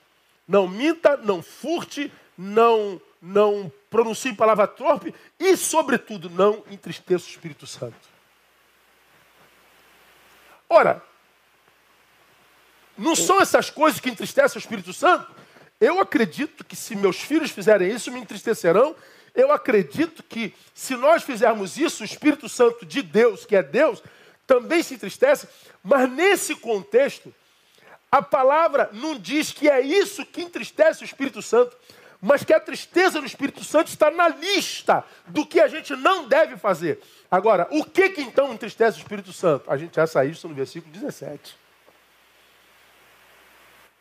S1: Não minta, não furte, não, não pronuncie palavra torpe e, sobretudo, não entristeça o Espírito Santo. Ora, não são essas coisas que entristecem o Espírito Santo? Eu acredito que se meus filhos fizerem isso, me entristecerão. Eu acredito que se nós fizermos isso, o Espírito Santo de Deus, que é Deus, também se entristece. Mas nesse contexto, a palavra não diz que é isso que entristece o Espírito Santo mas que a tristeza do Espírito Santo está na lista do que a gente não deve fazer. Agora, o que, que então entristece o Espírito Santo? A gente já saiu isso no versículo 17.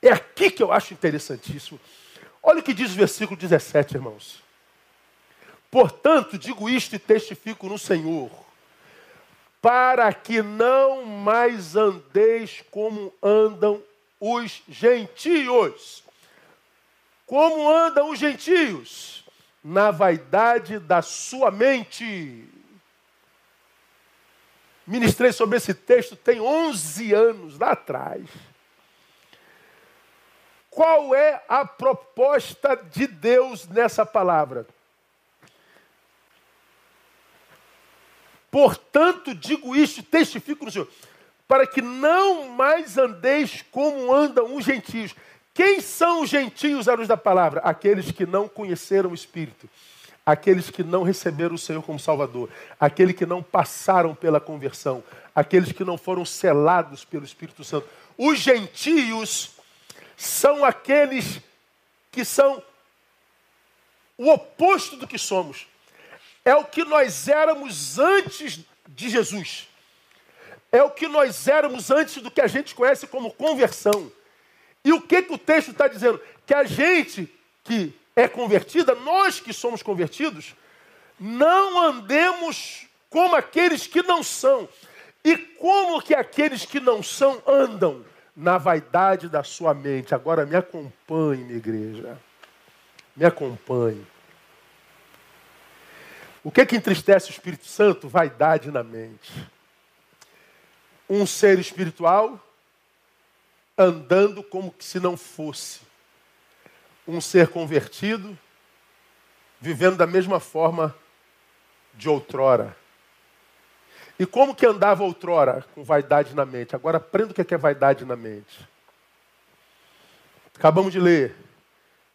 S1: É aqui que eu acho interessantíssimo. Olha o que diz o versículo 17, irmãos. Portanto, digo isto e testifico no Senhor, para que não mais andeis como andam os gentios como andam os gentios? Na vaidade da sua mente. Ministrei sobre esse texto tem 11 anos lá atrás. Qual é a proposta de Deus nessa palavra? Portanto, digo isto, testifico no Senhor, para que não mais andeis como andam os gentios. Quem são os gentios à luz da palavra? Aqueles que não conheceram o Espírito, aqueles que não receberam o Senhor como Salvador, aqueles que não passaram pela conversão, aqueles que não foram selados pelo Espírito Santo. Os gentios são aqueles que são o oposto do que somos. É o que nós éramos antes de Jesus. É o que nós éramos antes do que a gente conhece como conversão. E o que, que o texto está dizendo? Que a gente que é convertida, nós que somos convertidos, não andemos como aqueles que não são. E como que aqueles que não são andam? Na vaidade da sua mente. Agora me acompanhe, minha igreja. Me acompanhe. O que que entristece o Espírito Santo? Vaidade na mente. Um ser espiritual andando como se não fosse. Um ser convertido, vivendo da mesma forma de outrora. E como que andava outrora? Com vaidade na mente. Agora aprenda o que é vaidade na mente. Acabamos de ler.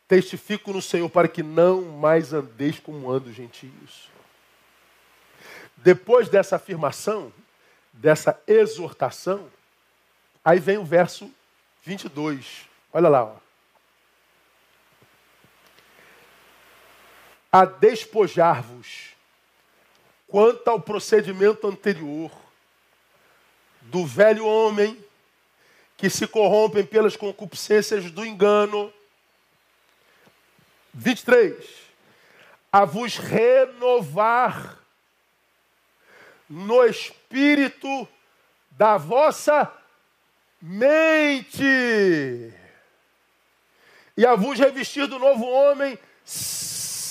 S1: Testifico no Senhor para que não mais andeis como andam os gentios. Depois dessa afirmação, dessa exortação, aí vem o verso 22. Olha lá. Ó. A despojar-vos quanto ao procedimento anterior do velho homem que se corrompem pelas concupiscências do engano. 23. A vos renovar no espírito da vossa mente. E a vos revestir do novo homem,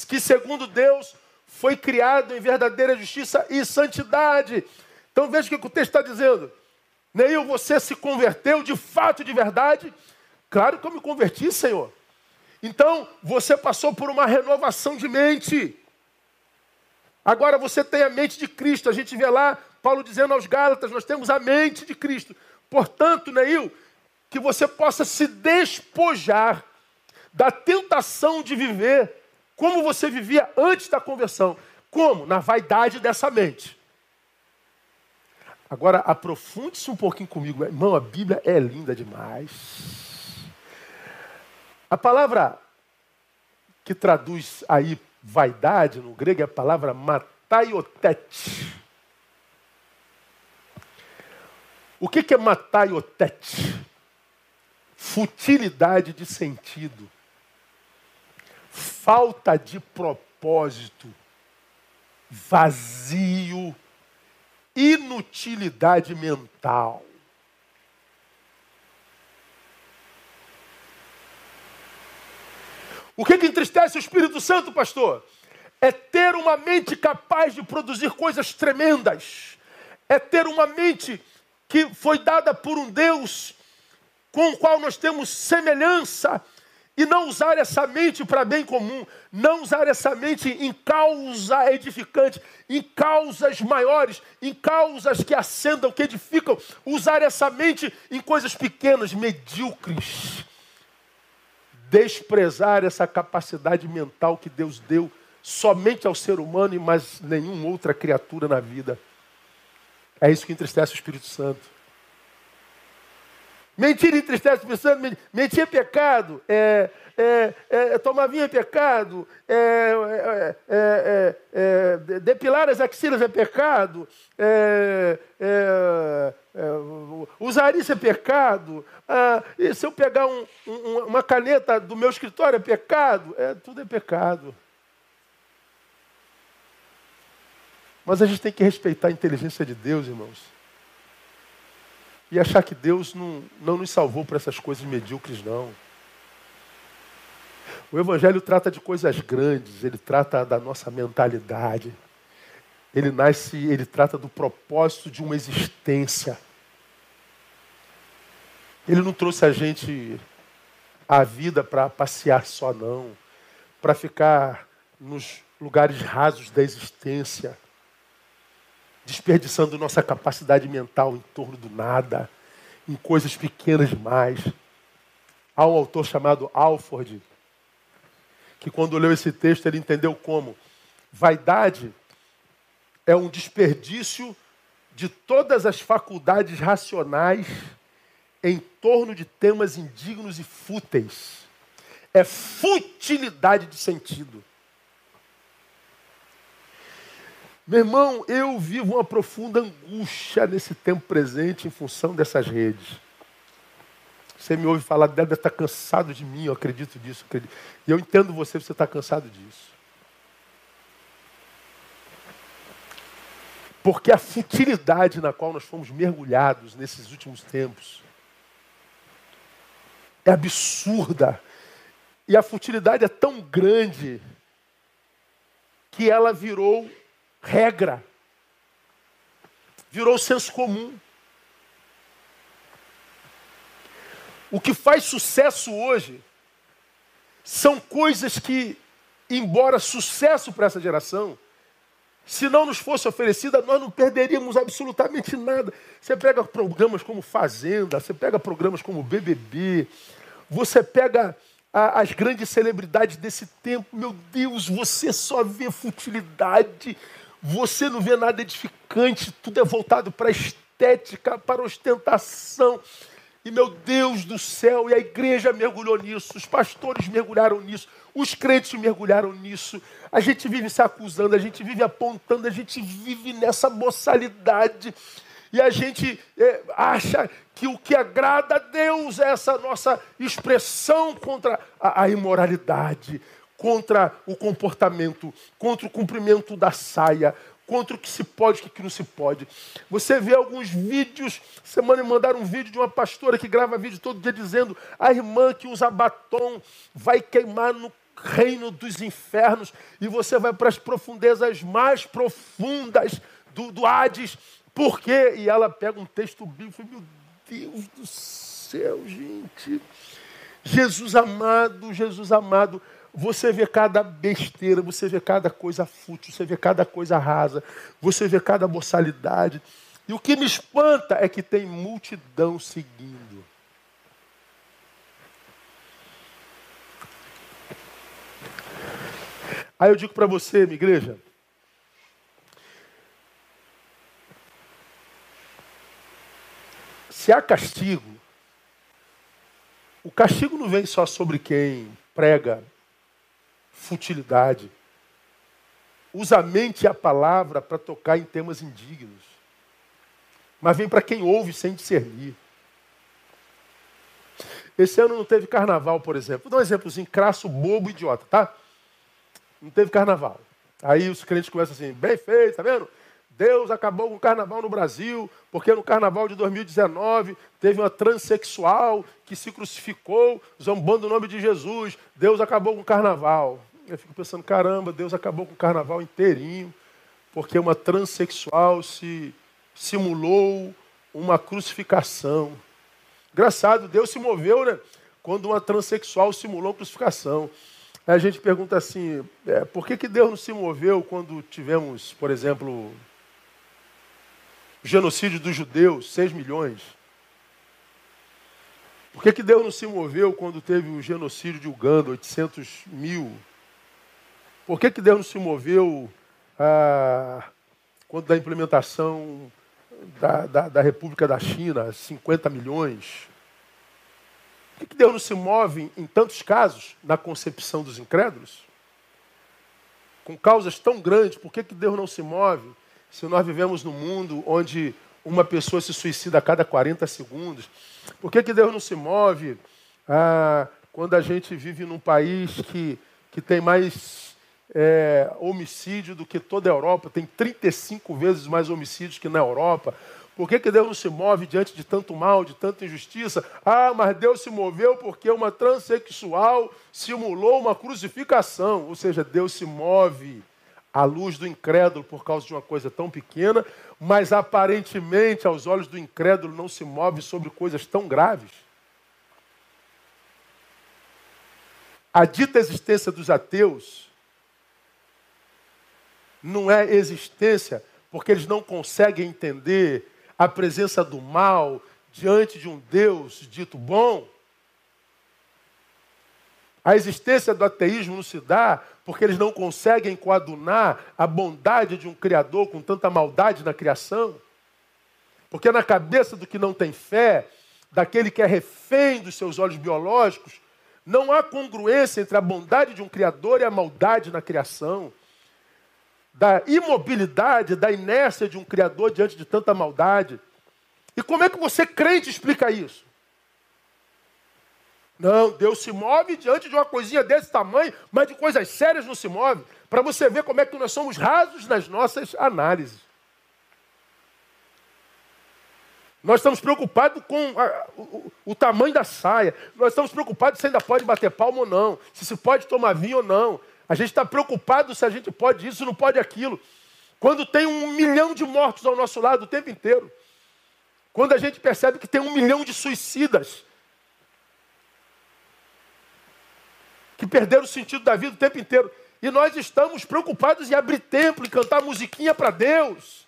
S1: que segundo Deus foi criado em verdadeira justiça e santidade. Então veja o que o texto está dizendo. Neil, você se converteu de fato, de verdade? Claro que eu me converti, Senhor. Então, você passou por uma renovação de mente. Agora você tem a mente de Cristo. A gente vê lá Paulo dizendo aos Gálatas: nós temos a mente de Cristo. Portanto, Neil, que você possa se despojar da tentação de viver como você vivia antes da conversão. Como? Na vaidade dessa mente. Agora, aprofunde-se um pouquinho comigo. Irmão, a Bíblia é linda demais. A palavra que traduz aí vaidade no grego é a palavra mataiotete. O que, é mataiotete? Futilidade de sentido, falta de propósito, vazio, inutilidade mental. O que, que entristece o Espírito Santo, pastor? É ter uma mente capaz de produzir coisas tremendas. É ter uma mente que foi dada por um Deus com o qual nós temos semelhança e não usar essa mente para bem comum, não usar essa mente em causa edificante, em causas maiores, em causas que acendam, que edificam, usar essa mente em coisas pequenas, medíocres. Desprezar essa capacidade mental que Deus deu somente ao ser humano e mais nenhuma outra criatura na vida. É isso que entristece o Espírito Santo. Mentira entristece o Santo. Mentir é pecado. É, é, é, tomar vinho é pecado. É, é, é, depilar as axilas é pecado. usar isso é pecado. Ah, se eu pegar um, um, uma caneta do meu escritório é pecado. É, tudo é pecado. Mas a gente tem que respeitar a inteligência de Deus, irmãos. E achar que Deus não, não nos salvou por essas coisas medíocres, não. O Evangelho trata de coisas grandes, ele trata da nossa mentalidade. Ele nasce, ele trata do propósito de uma existência. Ele não trouxe a gente à vida para passear só, não. Para ficar nos lugares rasos da existência desperdiçando nossa capacidade mental em torno do nada, em coisas pequenas demais. Há um autor chamado Alford, que quando leu esse texto ele entendeu como vaidade é um desperdício de todas as faculdades racionais em torno de temas indignos e fúteis. É futilidade de sentido. Meu irmão, eu vivo uma profunda angústia nesse tempo presente em função dessas redes. Você me ouve falar dela, está cansado de mim, eu acredito disso. E eu entendo você, você está cansado disso. Porque a futilidade na qual nós fomos mergulhados nesses últimos tempos é absurda. E a futilidade é tão grande que ela virou regra, virou senso comum. O que faz sucesso hoje são coisas que, embora sucesso para essa geração, se não nos fosse oferecida, nós não perderíamos absolutamente nada. Você pega programas como Fazenda, você pega programas como BBB, você pega a, as grandes celebridades desse tempo. Meu Deus, você só vê futilidade, você não vê nada edificante, tudo é voltado para a estética, para a ostentação. E meu Deus do céu, e a igreja mergulhou nisso, os pastores mergulharam nisso, os crentes mergulharam nisso. A gente vive se acusando, a gente vive apontando, a gente vive nessa boçalidade. E a gente é, acha que o que agrada a Deus é essa nossa expressão contra a, a imoralidade, contra o comportamento, contra o cumprimento da saia, contra o que se pode e o que não se pode. Você vê alguns vídeos, semana me mandaram um vídeo de uma pastora que grava vídeo todo dia dizendo a irmã que usa batom vai queimar no reino dos infernos e você vai para as profundezas mais profundas do, do Hades. Por quê? E ela pega um texto bíblico e meu Deus do céu, gente. Jesus amado, Jesus amado, você vê cada besteira, você vê cada coisa fútil, você vê cada coisa rasa, você vê cada boçalidade. E o que me espanta é que tem multidão seguindo. Aí eu digo para você, minha igreja, se há castigo, o castigo não vem só sobre quem prega futilidade. Usa a mente e a palavra para tocar em temas indignos. Mas vem para quem ouve sem discernir. Esse ano não teve carnaval, por exemplo. Vou dar um exemplozinho crasso, bobo, idiota, tá? Não teve carnaval. Aí os crentes começam assim, bem feito, tá vendo? Deus acabou com o carnaval no Brasil, porque no carnaval de 2019 teve uma transexual que se crucificou, zombando o nome de Jesus. Deus acabou com o carnaval. Eu fico pensando, caramba, Deus acabou com o carnaval inteirinho, porque uma transexual se simulou uma crucificação. Engraçado, Deus se moveu, né? Quando uma transexual simulou crucificação. Aí a gente pergunta assim, é, por que, que Deus não se moveu quando tivemos, por exemplo, o genocídio dos judeus, 6 milhões? Por que, que Deus não se moveu quando teve o genocídio de Uganda, 800 mil? Por que, que Deus não se moveu ah, quando da implementação da, da, da, República da China, 50 milhões? Por que, que Deus não se move em tantos casos na concepção dos incrédulos? Com causas tão grandes, por que, que Deus não se move se nós vivemos num mundo onde uma pessoa se suicida a cada 40 segundos? Por que, que Deus não se move ah, quando a gente vive num país que, que tem mais é, homicídio do que toda a Europa, tem 35 vezes mais homicídios que na Europa. Por que, que Deus não se move diante de tanto mal, de tanta injustiça? Ah, mas Deus se moveu porque uma transexual simulou uma crucificação. Ou seja, Deus se move à luz do incrédulo por causa de uma coisa tão pequena, mas aparentemente, aos olhos do incrédulo, não se move sobre coisas tão graves. A dita existência dos ateus não é existência, porque eles não conseguem entender a presença do mal diante de um Deus dito bom. A existência do ateísmo não se dá porque eles não conseguem coadunar a bondade de um Criador com tanta maldade na criação. Porque na cabeça do que não tem fé, daquele que é refém dos seus olhos biológicos, não há congruência entre a bondade de um Criador e a maldade na criação. Da imobilidade, da inércia de um Criador diante de tanta maldade. E como é que você, crente, explica isso? Não, Deus se move diante de uma coisinha desse tamanho, mas de coisas sérias não se move. Para você ver como é que nós somos rasos nas nossas análises. Nós estamos preocupados com a, o, o, tamanho da saia. Nós estamos preocupados se ainda pode bater palma ou não. Se se pode tomar vinho ou não. A gente está preocupado se a gente pode isso, não pode aquilo. Quando tem um milhão de mortos ao nosso lado o tempo inteiro. Quando a gente percebe que tem um milhão de suicidas. Que perderam o sentido da vida o tempo inteiro. E nós estamos preocupados em abrir templo e cantar musiquinha para Deus.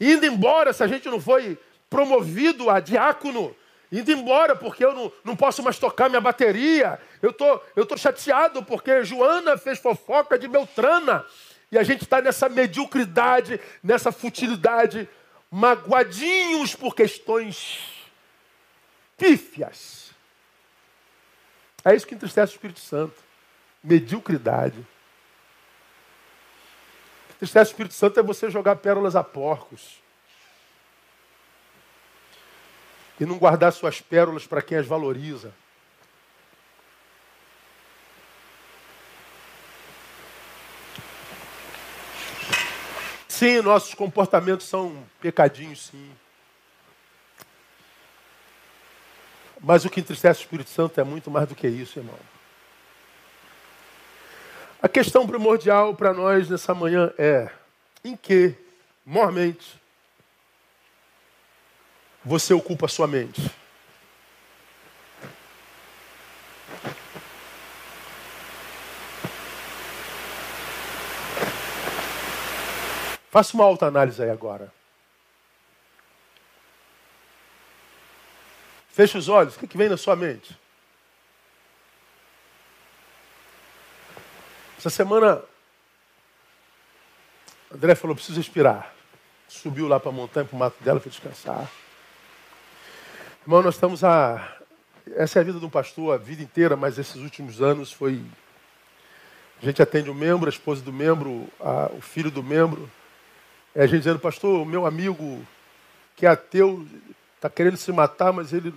S1: Indo embora, se a gente não foi promovido a diácono, indo embora porque eu não, não posso mais tocar minha bateria. Eu tô, eu tô chateado porque Joana fez fofoca de Beltrana. E a gente está nessa mediocridade, nessa futilidade, magoadinhos por questões pífias. É isso que entristece o Espírito Santo. Mediocridade. Tristeza do Espírito Santo é você jogar pérolas a porcos. E não guardar suas pérolas para quem as valoriza. Sim, nossos comportamentos são pecadinhos, sim. Mas o que entristece o Espírito Santo é muito mais do que isso, irmão. A questão primordial para nós nessa manhã é: em que, mormente, você ocupa a sua mente? Faça uma alta análise aí agora. Feche os olhos, o que, que vem na sua mente? Essa semana, André falou: preciso respirar. Subiu lá para a montanha, para o mato dela, foi descansar. Irmão, nós estamos a. Essa é a vida de um pastor a vida inteira, mas esses últimos anos foi. A gente atende o membro, a esposa do membro, a... o filho do membro. É a gente dizendo, pastor, o meu amigo que é ateu está querendo se matar, mas ele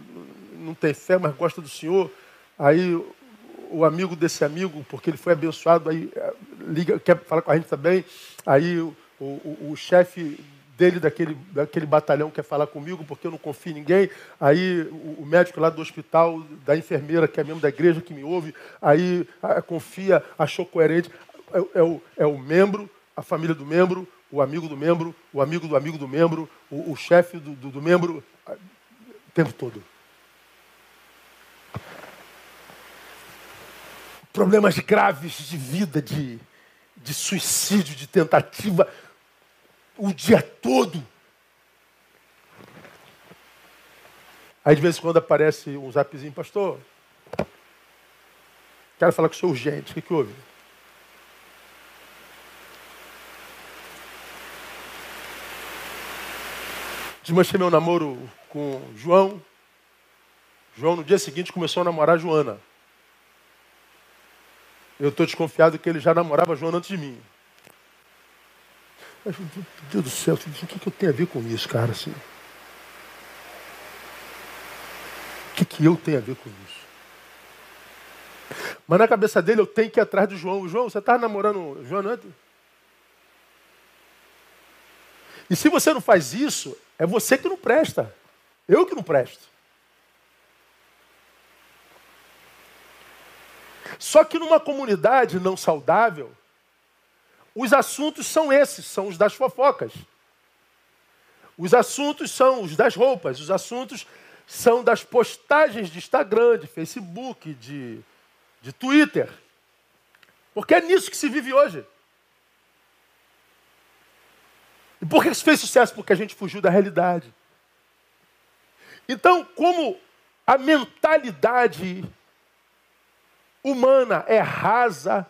S1: não tem fé, mas gosta do Senhor. Aí o amigo desse amigo, porque ele foi abençoado, aí eh, liga, quer falar com a gente também. Aí o, o, o chefe dele daquele, daquele batalhão quer falar comigo porque eu não confio em ninguém. Aí o, o médico lá do hospital, da enfermeira, que é membro da igreja, que me ouve, aí a, confia, achou coerente. É, é, o, é o membro, a família do membro, o amigo do membro, o amigo do amigo do membro, o, o chefe do, do, do membro, o tempo todo. problemas graves de vida, de, de suicídio, de tentativa, o dia todo. Aí de vez em quando aparece um zapzinho, pastor, quero falar com o senhor urgente, o que, que houve? Desmanchei meu namoro com João. João, no dia seguinte, começou a namorar Joana. Eu estou desconfiado que ele já namorava Joana antes de mim. Mas, meu Deus do céu, o que, que eu tenho a ver com isso, cara? Assim? O que, que eu tenho a ver com isso? Mas na cabeça dele eu tenho que ir atrás do João. João, você estava namorando Joana antes? E se você não faz isso, é você que não presta. Eu que não presto. Só que numa comunidade não saudável, os assuntos são esses, são os das fofocas. Os assuntos são os das roupas, os assuntos são das postagens de Instagram, de Facebook, de, de Twitter. Porque é nisso que se vive hoje. E por que isso fez sucesso? Porque a gente fugiu da realidade. Então, como A mentalidade humana é rasa.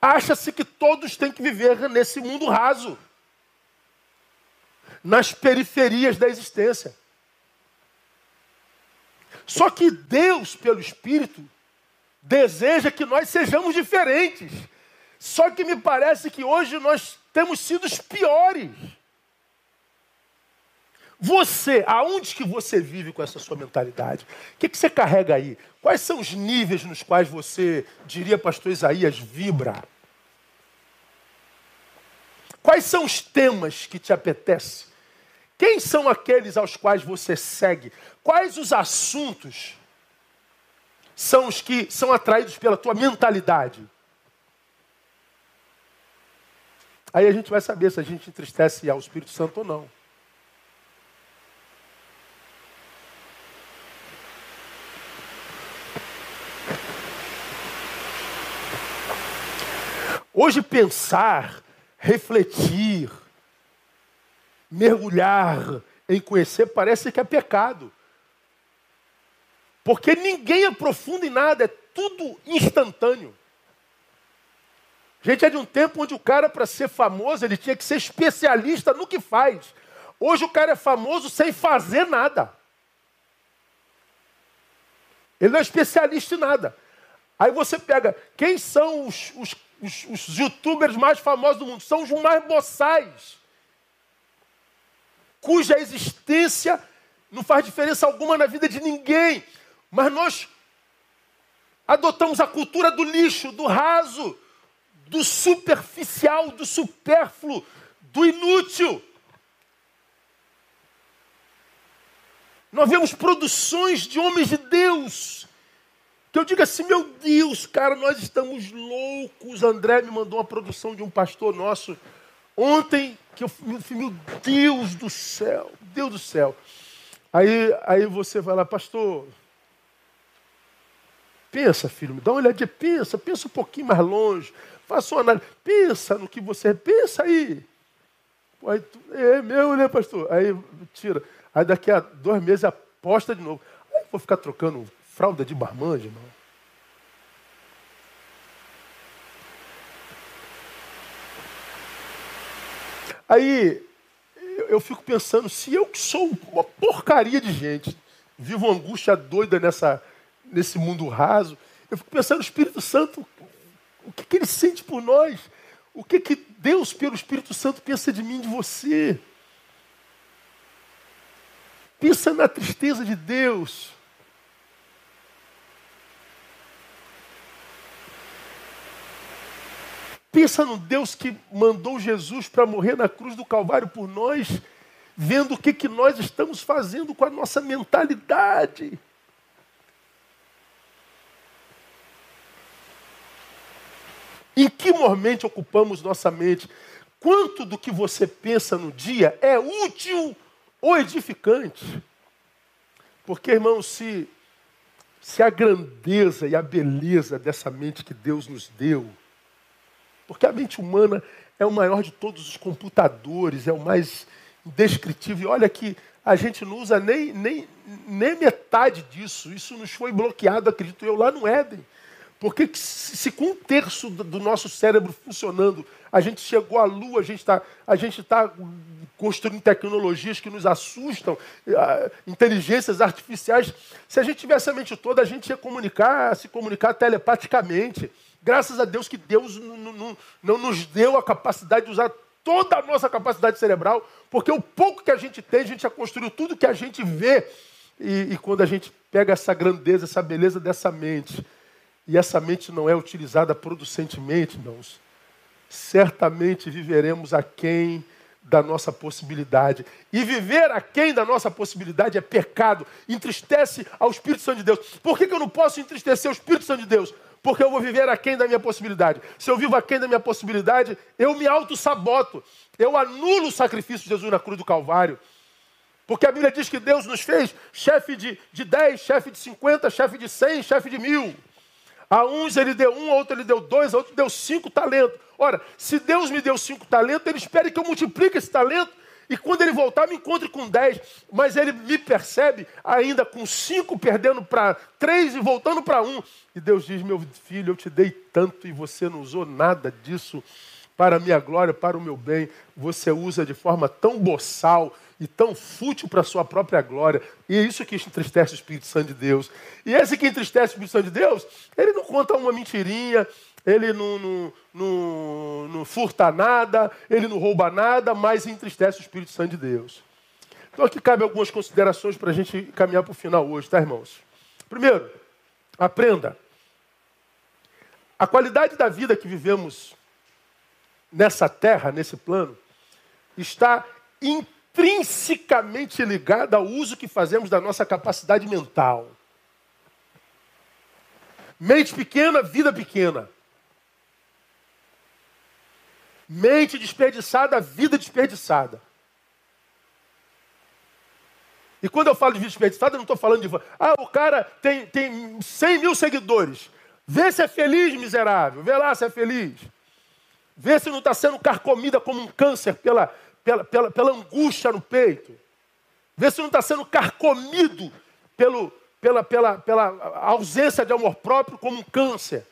S1: Acha-se que todos têm que viver nesse mundo raso, nas periferias da existência. Só que Deus, pelo Espírito, deseja que nós sejamos diferentes. Só que me parece que hoje nós temos sido os piores. Você, aonde que você vive com essa sua mentalidade? O que, que você carrega aí? Quais são os níveis nos quais você, diria pastor Isaías, vibra? Quais são os temas que te apetecem? Quem são aqueles aos quais você segue? Quais os assuntos são os que são atraídos pela tua mentalidade? Aí a gente vai saber se a gente entristece ao Espírito Santo ou não. Hoje pensar, refletir, mergulhar em conhecer parece que é pecado. Porque ninguém aprofunda em nada, é tudo instantâneo. Gente é de um tempo onde o cara, para ser famoso, ele tinha que ser especialista no que faz. Hoje o cara é famoso sem fazer nada. Ele não é especialista em nada. Aí você pega, quem são os, os, os, os youtubers mais famosos do mundo? São os mais boçais. Cuja existência não faz diferença alguma na vida de ninguém. Mas nós adotamos a cultura do lixo, do raso, do superficial, do supérfluo, do inútil. Nós vemos produções de homens de Deus. Eu digo assim, meu Deus, cara, nós estamos loucos. André me mandou uma produção de um pastor nosso ontem, que eu meu Deus do céu, Deus do céu. Aí, aí você vai lá, pastor, pensa, filho, me dá uma olhadinha, pensa, pensa um pouquinho mais longe. Faça uma análise. Pensa no que você pensa aí. aí tu, é meu, né, pastor? Aí tira. Aí daqui a dois meses aposta de novo. Aí vou ficar trocando fralda de marmanja, irmão. Aí eu fico pensando, se eu que sou uma porcaria de gente, vivo angústia doida nessa, nesse mundo raso, eu fico pensando, o Espírito Santo o que, que ele sente por nós? O que, que Deus, pelo Espírito Santo, pensa de mim, de você? Pensa na tristeza de Deus. Pensa no Deus que mandou Jesus para morrer na cruz do Calvário por nós, vendo o que, que nós estamos fazendo com a nossa mentalidade. Em que momento ocupamos nossa mente? Quanto do que você pensa no dia é útil ou edificante? Porque, irmão, se, se a grandeza e a beleza dessa mente que Deus nos deu, porque a mente humana é o maior de todos os computadores, é o mais indescritível. E olha que a gente não usa nem, nem, nem metade disso. Isso nos foi bloqueado, acredito eu, lá no Éden. Porque se com um terço do nosso cérebro funcionando, a gente chegou à Lua, a gente está tá construindo tecnologias que nos assustam, inteligências artificiais. Se a gente tivesse a mente toda, a gente ia comunicar, se comunicar telepaticamente. Graças a Deus que Deus não, nos deu a capacidade de usar toda a nossa capacidade cerebral, porque o pouco que a gente tem, a gente já construiu tudo que a gente vê. E, e quando a gente pega essa grandeza, essa beleza dessa mente, e essa mente não é utilizada producentemente, irmãos, certamente viveremos aquém da nossa possibilidade. E viver aquém da nossa possibilidade é pecado, entristece ao Espírito Santo de Deus. Por que, que eu não posso entristecer o Espírito Santo de Deus? Porque eu vou viver aquém da minha possibilidade. Se eu vivo aquém da minha possibilidade, eu me auto-saboto. Eu anulo o sacrifício de Jesus na cruz do Calvário. Porque a Bíblia diz que Deus nos fez chefe de, de 10, chefe de 50, chefe de 100, chefe de mil. A uns ele deu um, a outro ele deu dois, a outro deu cinco talentos. Ora, se Deus me deu cinco talentos, ele espera que eu multiplique esse talento E quando ele voltar, me encontre com dez. Mas ele me percebe ainda com cinco, perdendo para três e voltando para um. E Deus diz: Meu filho, eu te dei tanto e você não usou nada disso para a minha glória, para o meu bem. Você usa de forma tão boçal e tão fútil para a sua própria glória. E é isso que entristece o Espírito Santo de Deus. E esse que entristece o Espírito Santo de Deus, ele não conta uma mentirinha, ele não, não, não, não, furta nada, ele não rouba nada, mas entristece o Espírito Santo de Deus. Então aqui cabe algumas considerações para a gente caminhar para o final hoje, tá, irmãos? Primeiro, aprenda. A qualidade da vida que vivemos nessa terra, nesse plano, está intrinsecamente ligada ao uso que fazemos da nossa capacidade mental. Mente pequena, vida pequena. Mente desperdiçada, vida desperdiçada. E quando eu falo de vida desperdiçada, eu não estou falando de. Ah, o cara tem, tem 100 mil seguidores. Vê se é feliz, miserável. Vê lá se é feliz. Vê se não está sendo carcomida como um câncer pela, pela, pela, pela angústia no peito. Vê se não está sendo carcomido pelo, pela, pela, pela ausência de amor próprio como um câncer.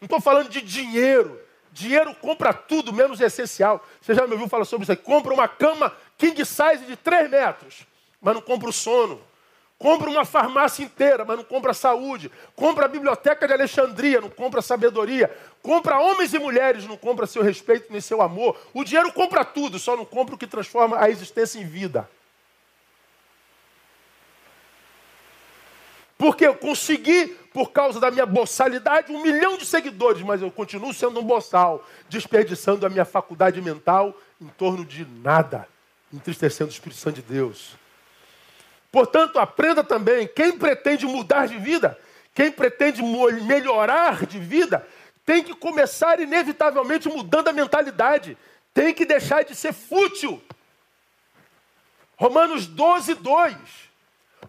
S1: Não estou falando de dinheiro. Dinheiro compra tudo, menos essencial. Você já me ouviu falar sobre isso aí? Compra uma cama king size de 3 metros, mas não compra o sono. Compra uma farmácia inteira, mas não compra saúde. Compra a biblioteca de Alexandria, não compra sabedoria. Compra homens e mulheres, não compra seu respeito nem seu amor. O dinheiro compra tudo, só não compra o que transforma a existência em vida. Porque eu consegui, por causa da minha boçalidade, um milhão de seguidores, mas eu continuo sendo um boçal, desperdiçando a minha faculdade mental em torno de nada, entristecendo o Espírito Santo de Deus. Portanto, aprenda também: quem pretende mudar de vida, quem pretende melhorar de vida, tem que começar inevitavelmente mudando a mentalidade, tem que deixar de ser fútil. Romanos 12, 2.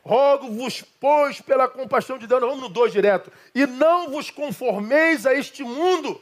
S1: Rogo-vos, pois, pela compaixão de Deus, vamos no 2 direto, e não vos conformeis a este mundo,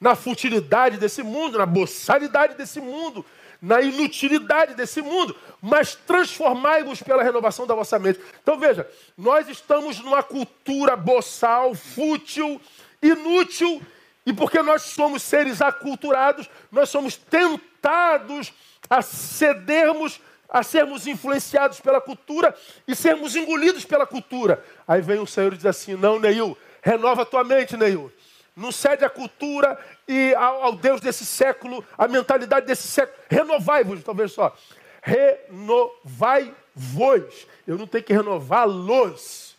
S1: na futilidade desse mundo, na boçalidade desse mundo, na inutilidade desse mundo, mas transformai-vos pela renovação da vossa mente. Então veja, nós estamos numa cultura boçal, fútil, inútil, e porque nós somos seres aculturados, nós somos tentados a cedermos a sermos influenciados pela cultura e sermos engolidos pela cultura. Aí vem o Senhor e diz assim: Não, Neil, renova tua mente, Neil. Não cede à cultura e ao, ao Deus desse século, a mentalidade desse século. Renovai-vos, talvez só. Renovai-vos. Eu não tenho que renová-los.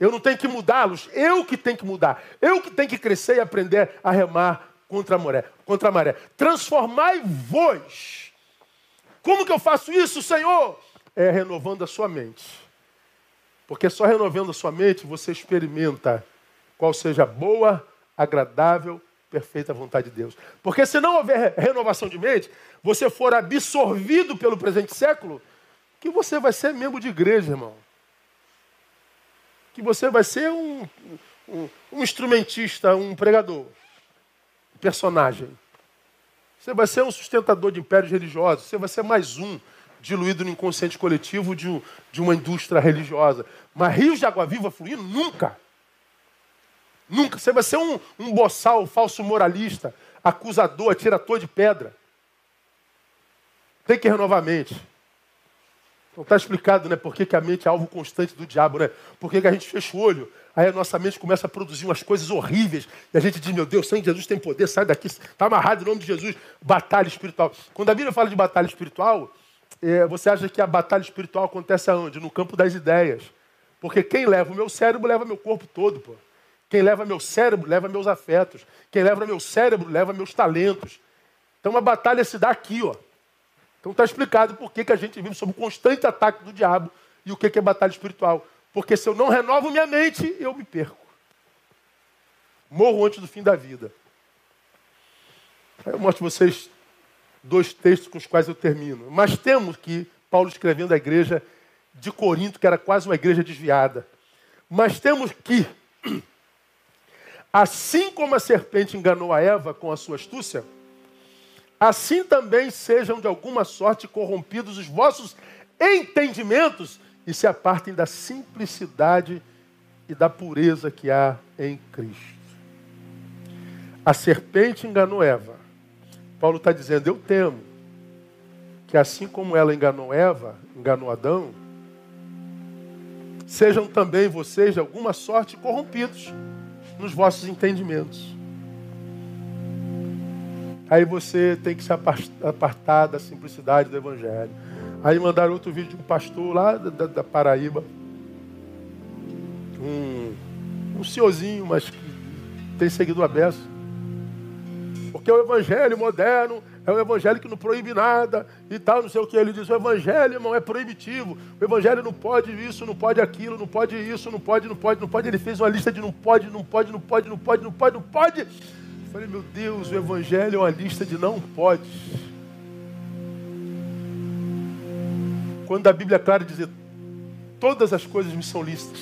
S1: Eu não tenho que mudá-los. Eu que tenho que mudar. Eu que tenho que crescer e aprender a remar contra a maré. Contra a maré. Transformai-vos como que eu faço isso, Senhor? É renovando a sua mente. Porque só renovando a sua mente você experimenta qual seja a boa, agradável, perfeita vontade de Deus. Porque se não houver renovação de mente, você for absorvido pelo presente século, que você vai ser membro de igreja, irmão. Que você vai ser um, um, um instrumentista, um pregador, um personagem. Você vai ser um sustentador de impérios religiosos. Você vai ser mais um diluído no inconsciente coletivo de, de uma indústria religiosa. Mas rios de água viva fluindo? Nunca. Nunca. Você vai ser um, um boçal, falso moralista, acusador, atirador de pedra. Tem que renovar a mente. Então está explicado, né? Por que, que, a mente é alvo constante do diabo, né? Por que, que a gente fecha o olho Aí a nossa mente começa a produzir umas coisas horríveis. E a gente diz, meu Deus, sangue de Jesus tem poder, sai daqui, está amarrado em nome de Jesus. Batalha espiritual. Quando a Bíblia fala de batalha espiritual, é, você acha que a batalha espiritual acontece aonde? No campo das ideias. Porque quem leva o meu cérebro leva meu corpo todo, pô. Quem leva meu cérebro leva meus afetos. Quem leva meu cérebro leva meus talentos. Então a batalha se dá aqui, ó. Então está explicado por que, que a gente vive sob o constante ataque do diabo e o que, que é batalha espiritual. Porque se eu não renovo minha mente, eu me perco. Morro antes do fim da vida. Eu mostro vocês dois textos com os quais eu termino. Mas temos que, Paulo escrevendo à igreja de Corinto, que era quase uma igreja desviada. Mas temos que, assim como a serpente enganou a Eva com a sua astúcia, assim também sejam de alguma sorte corrompidos os vossos entendimentos e se apartem da simplicidade e da pureza que há em Cristo. A serpente enganou Eva. Paulo está dizendo: Eu temo que assim como ela enganou Eva, enganou Adão, sejam também vocês de alguma sorte corrompidos nos vossos entendimentos. Aí você tem que se apartar da simplicidade do Evangelho. Aí mandaram outro vídeo de um pastor lá da, da Paraíba. Um, um senhorzinho, mas que tem seguido a beça. Porque o Evangelho moderno é um evangelho que não proíbe nada e tal, não sei o que. Ele diz: o evangelho, irmão, é proibitivo. O evangelho não pode isso, não pode aquilo, não pode isso, não pode, não pode, não pode. Ele fez uma lista de não pode, não pode, não pode, não pode, não pode, não pode. Eu falei, meu Deus, o evangelho é uma lista de não pode. Quando a Bíblia é clara dizer, todas as coisas me são listas.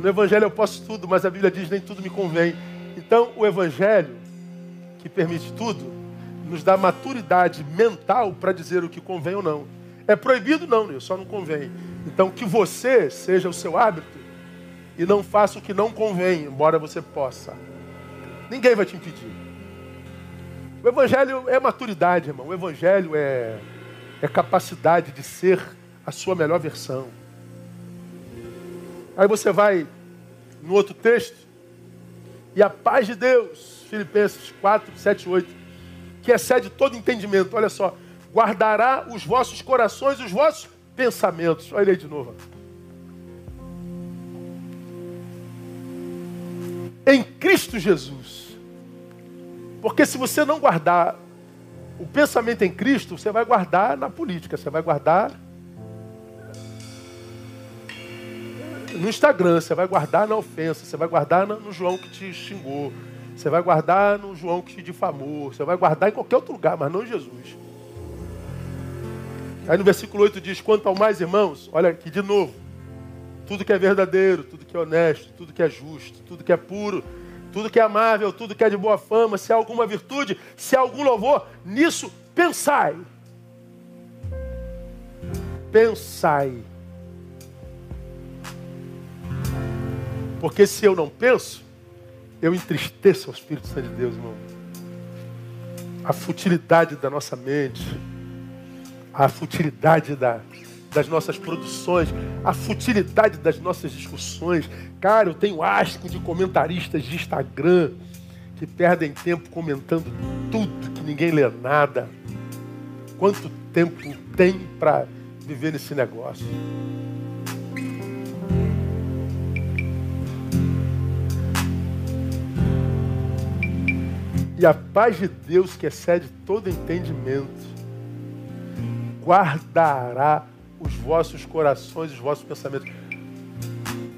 S1: No Evangelho eu posso tudo, mas a Bíblia diz nem tudo me convém. Então, o Evangelho que permite tudo, nos dá maturidade mental para dizer o que convém ou não. É proibido? Não, só não convém. Então, que você seja o seu hábito e não faça o que não convém, embora você possa. Ninguém vai te impedir. O Evangelho é maturidade, irmão. O Evangelho é, é capacidade de ser a sua melhor versão. Aí você vai no outro texto, e a paz de Deus, Filipenses 4, 7, 8, que excede todo entendimento. Olha só, guardará os vossos corações, os vossos pensamentos. Olha aí de novo. Em Cristo Jesus. Porque se você não guardar o pensamento em Cristo, você vai guardar na política, você vai guardar no Instagram, você vai guardar na ofensa, você vai guardar no João que te xingou, você vai guardar no João que te difamou. Você vai guardar em qualquer outro lugar, mas não em Jesus. Aí no versículo 8 diz: Quanto ao mais, irmãos, olha aqui de novo. Tudo que é verdadeiro, tudo que é honesto, tudo que é justo, tudo que é puro, tudo que é amável, tudo que é de boa fama, se há alguma virtude, se há algum louvor, nisso pensai. Pensai. Porque se eu não penso, eu entristeço o Espírito Santo de Deus, irmão. A futilidade da nossa mente, a futilidade da, das nossas produções, a futilidade das nossas discussões. Cara, eu tenho asco de comentaristas de Instagram que perdem tempo comentando tudo, que ninguém lê nada. Quanto tempo tem para viver nesse negócio? E a paz de Deus, que excede todo entendimento, guardará os vossos corações, os vossos pensamentos.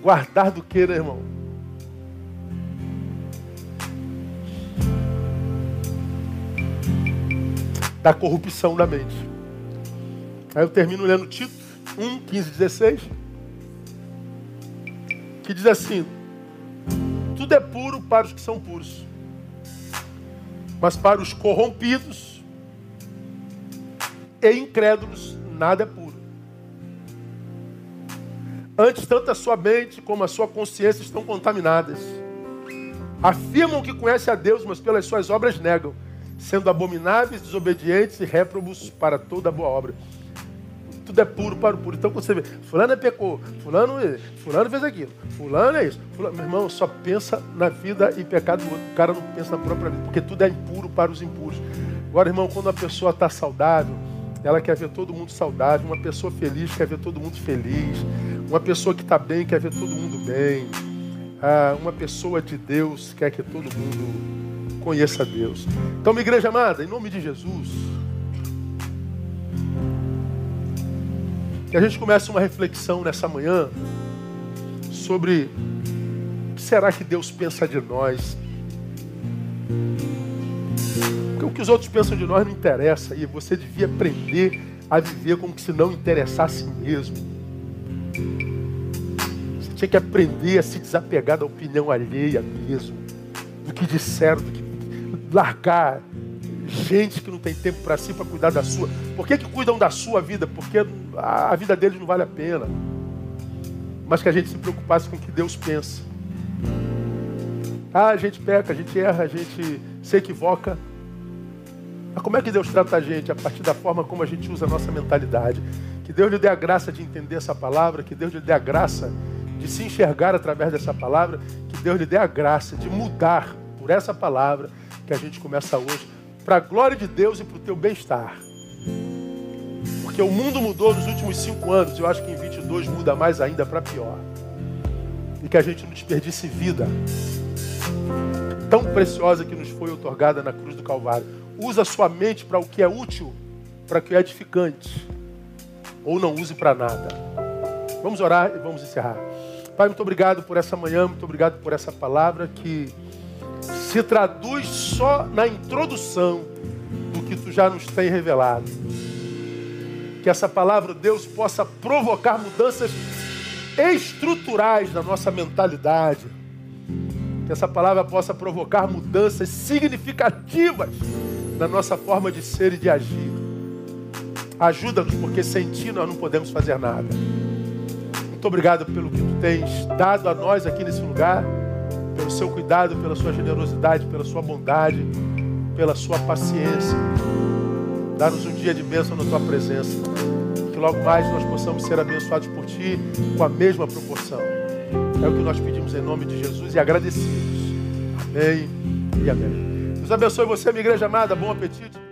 S1: Guardar do que, né, irmão? Da corrupção da mente. Aí eu termino lendo Tito 1, 15, 16. Que diz assim: Tudo é puro para os que são puros mas para os corrompidos e incrédulos, nada é puro. Antes, tanto a sua mente como a sua consciência estão contaminadas. Afirmam que conhecem a Deus, mas pelas suas obras negam, sendo abomináveis, desobedientes e réprobos para toda boa obra tudo é puro para o puro. Então quando você vê, fulano é pecou, fulano, fulano fez aquilo, fulano é isso. Fulano, meu irmão, só pensa na vida e pecado do outro. O cara não pensa na própria vida, porque tudo é impuro para os impuros. Agora, irmão, quando a pessoa está saudável, ela quer ver todo mundo saudável. Uma pessoa feliz quer ver todo mundo feliz. Uma pessoa que está bem quer ver todo mundo bem. Ah, uma pessoa de Deus quer que todo mundo conheça Deus. Então, minha igreja amada, em nome de Jesus, Que a gente comece uma reflexão nessa manhã sobre o que será que Deus pensa de nós. Que os outros pensam de nós não interessa e você devia aprender a viver como se não interessasse mesmo. Você tinha que aprender a se desapegar da opinião alheia mesmo, do que disseram, do que largar gente que não tem tempo para si, para cuidar da sua. Por que, que cuidam da sua vida? Porque a vida deles não vale a pena. Mas que a gente se preocupasse com o que Deus pensa. Ah, a gente peca, a gente erra, a gente se equivoca. Mas como é que Deus trata a gente? A partir da forma como a gente usa a nossa mentalidade. Que Deus lhe dê a graça de entender essa palavra, que Deus lhe dê a graça de se enxergar através dessa palavra, que Deus lhe dê a graça de mudar por essa palavra que a gente começa hoje, para a glória de Deus e para o teu bem-estar. Porque o mundo mudou nos últimos cinco anos, eu acho que em 22 muda mais ainda para pior. E que a gente não desperdice vida tão preciosa que nos foi otorgada na cruz do Calvário. Usa a sua mente para o que é útil, para o que é edificante. Ou não use para nada. Vamos orar e vamos encerrar. Pai, muito obrigado por essa manhã, muito obrigado por essa palavra que se traduz só na introdução do que tu já nos tem revelado. Que essa palavra, Deus, possa provocar mudanças estruturais na nossa mentalidade. Que essa palavra possa provocar mudanças significativas na nossa forma de ser e de agir. Ajuda-nos, porque sem ti nós não podemos fazer nada. Muito obrigado pelo que tu tens dado a nós aqui nesse lugar, pelo seu cuidado, pela sua generosidade, pela sua bondade, pela sua paciência. Dá-nos um dia de bênção na tua presença. Que logo mais nós possamos ser abençoados por ti com a mesma proporção. É o que nós pedimos em nome de Jesus e agradecidos. Amém e amém. Deus abençoe você, minha igreja amada. Bom apetite.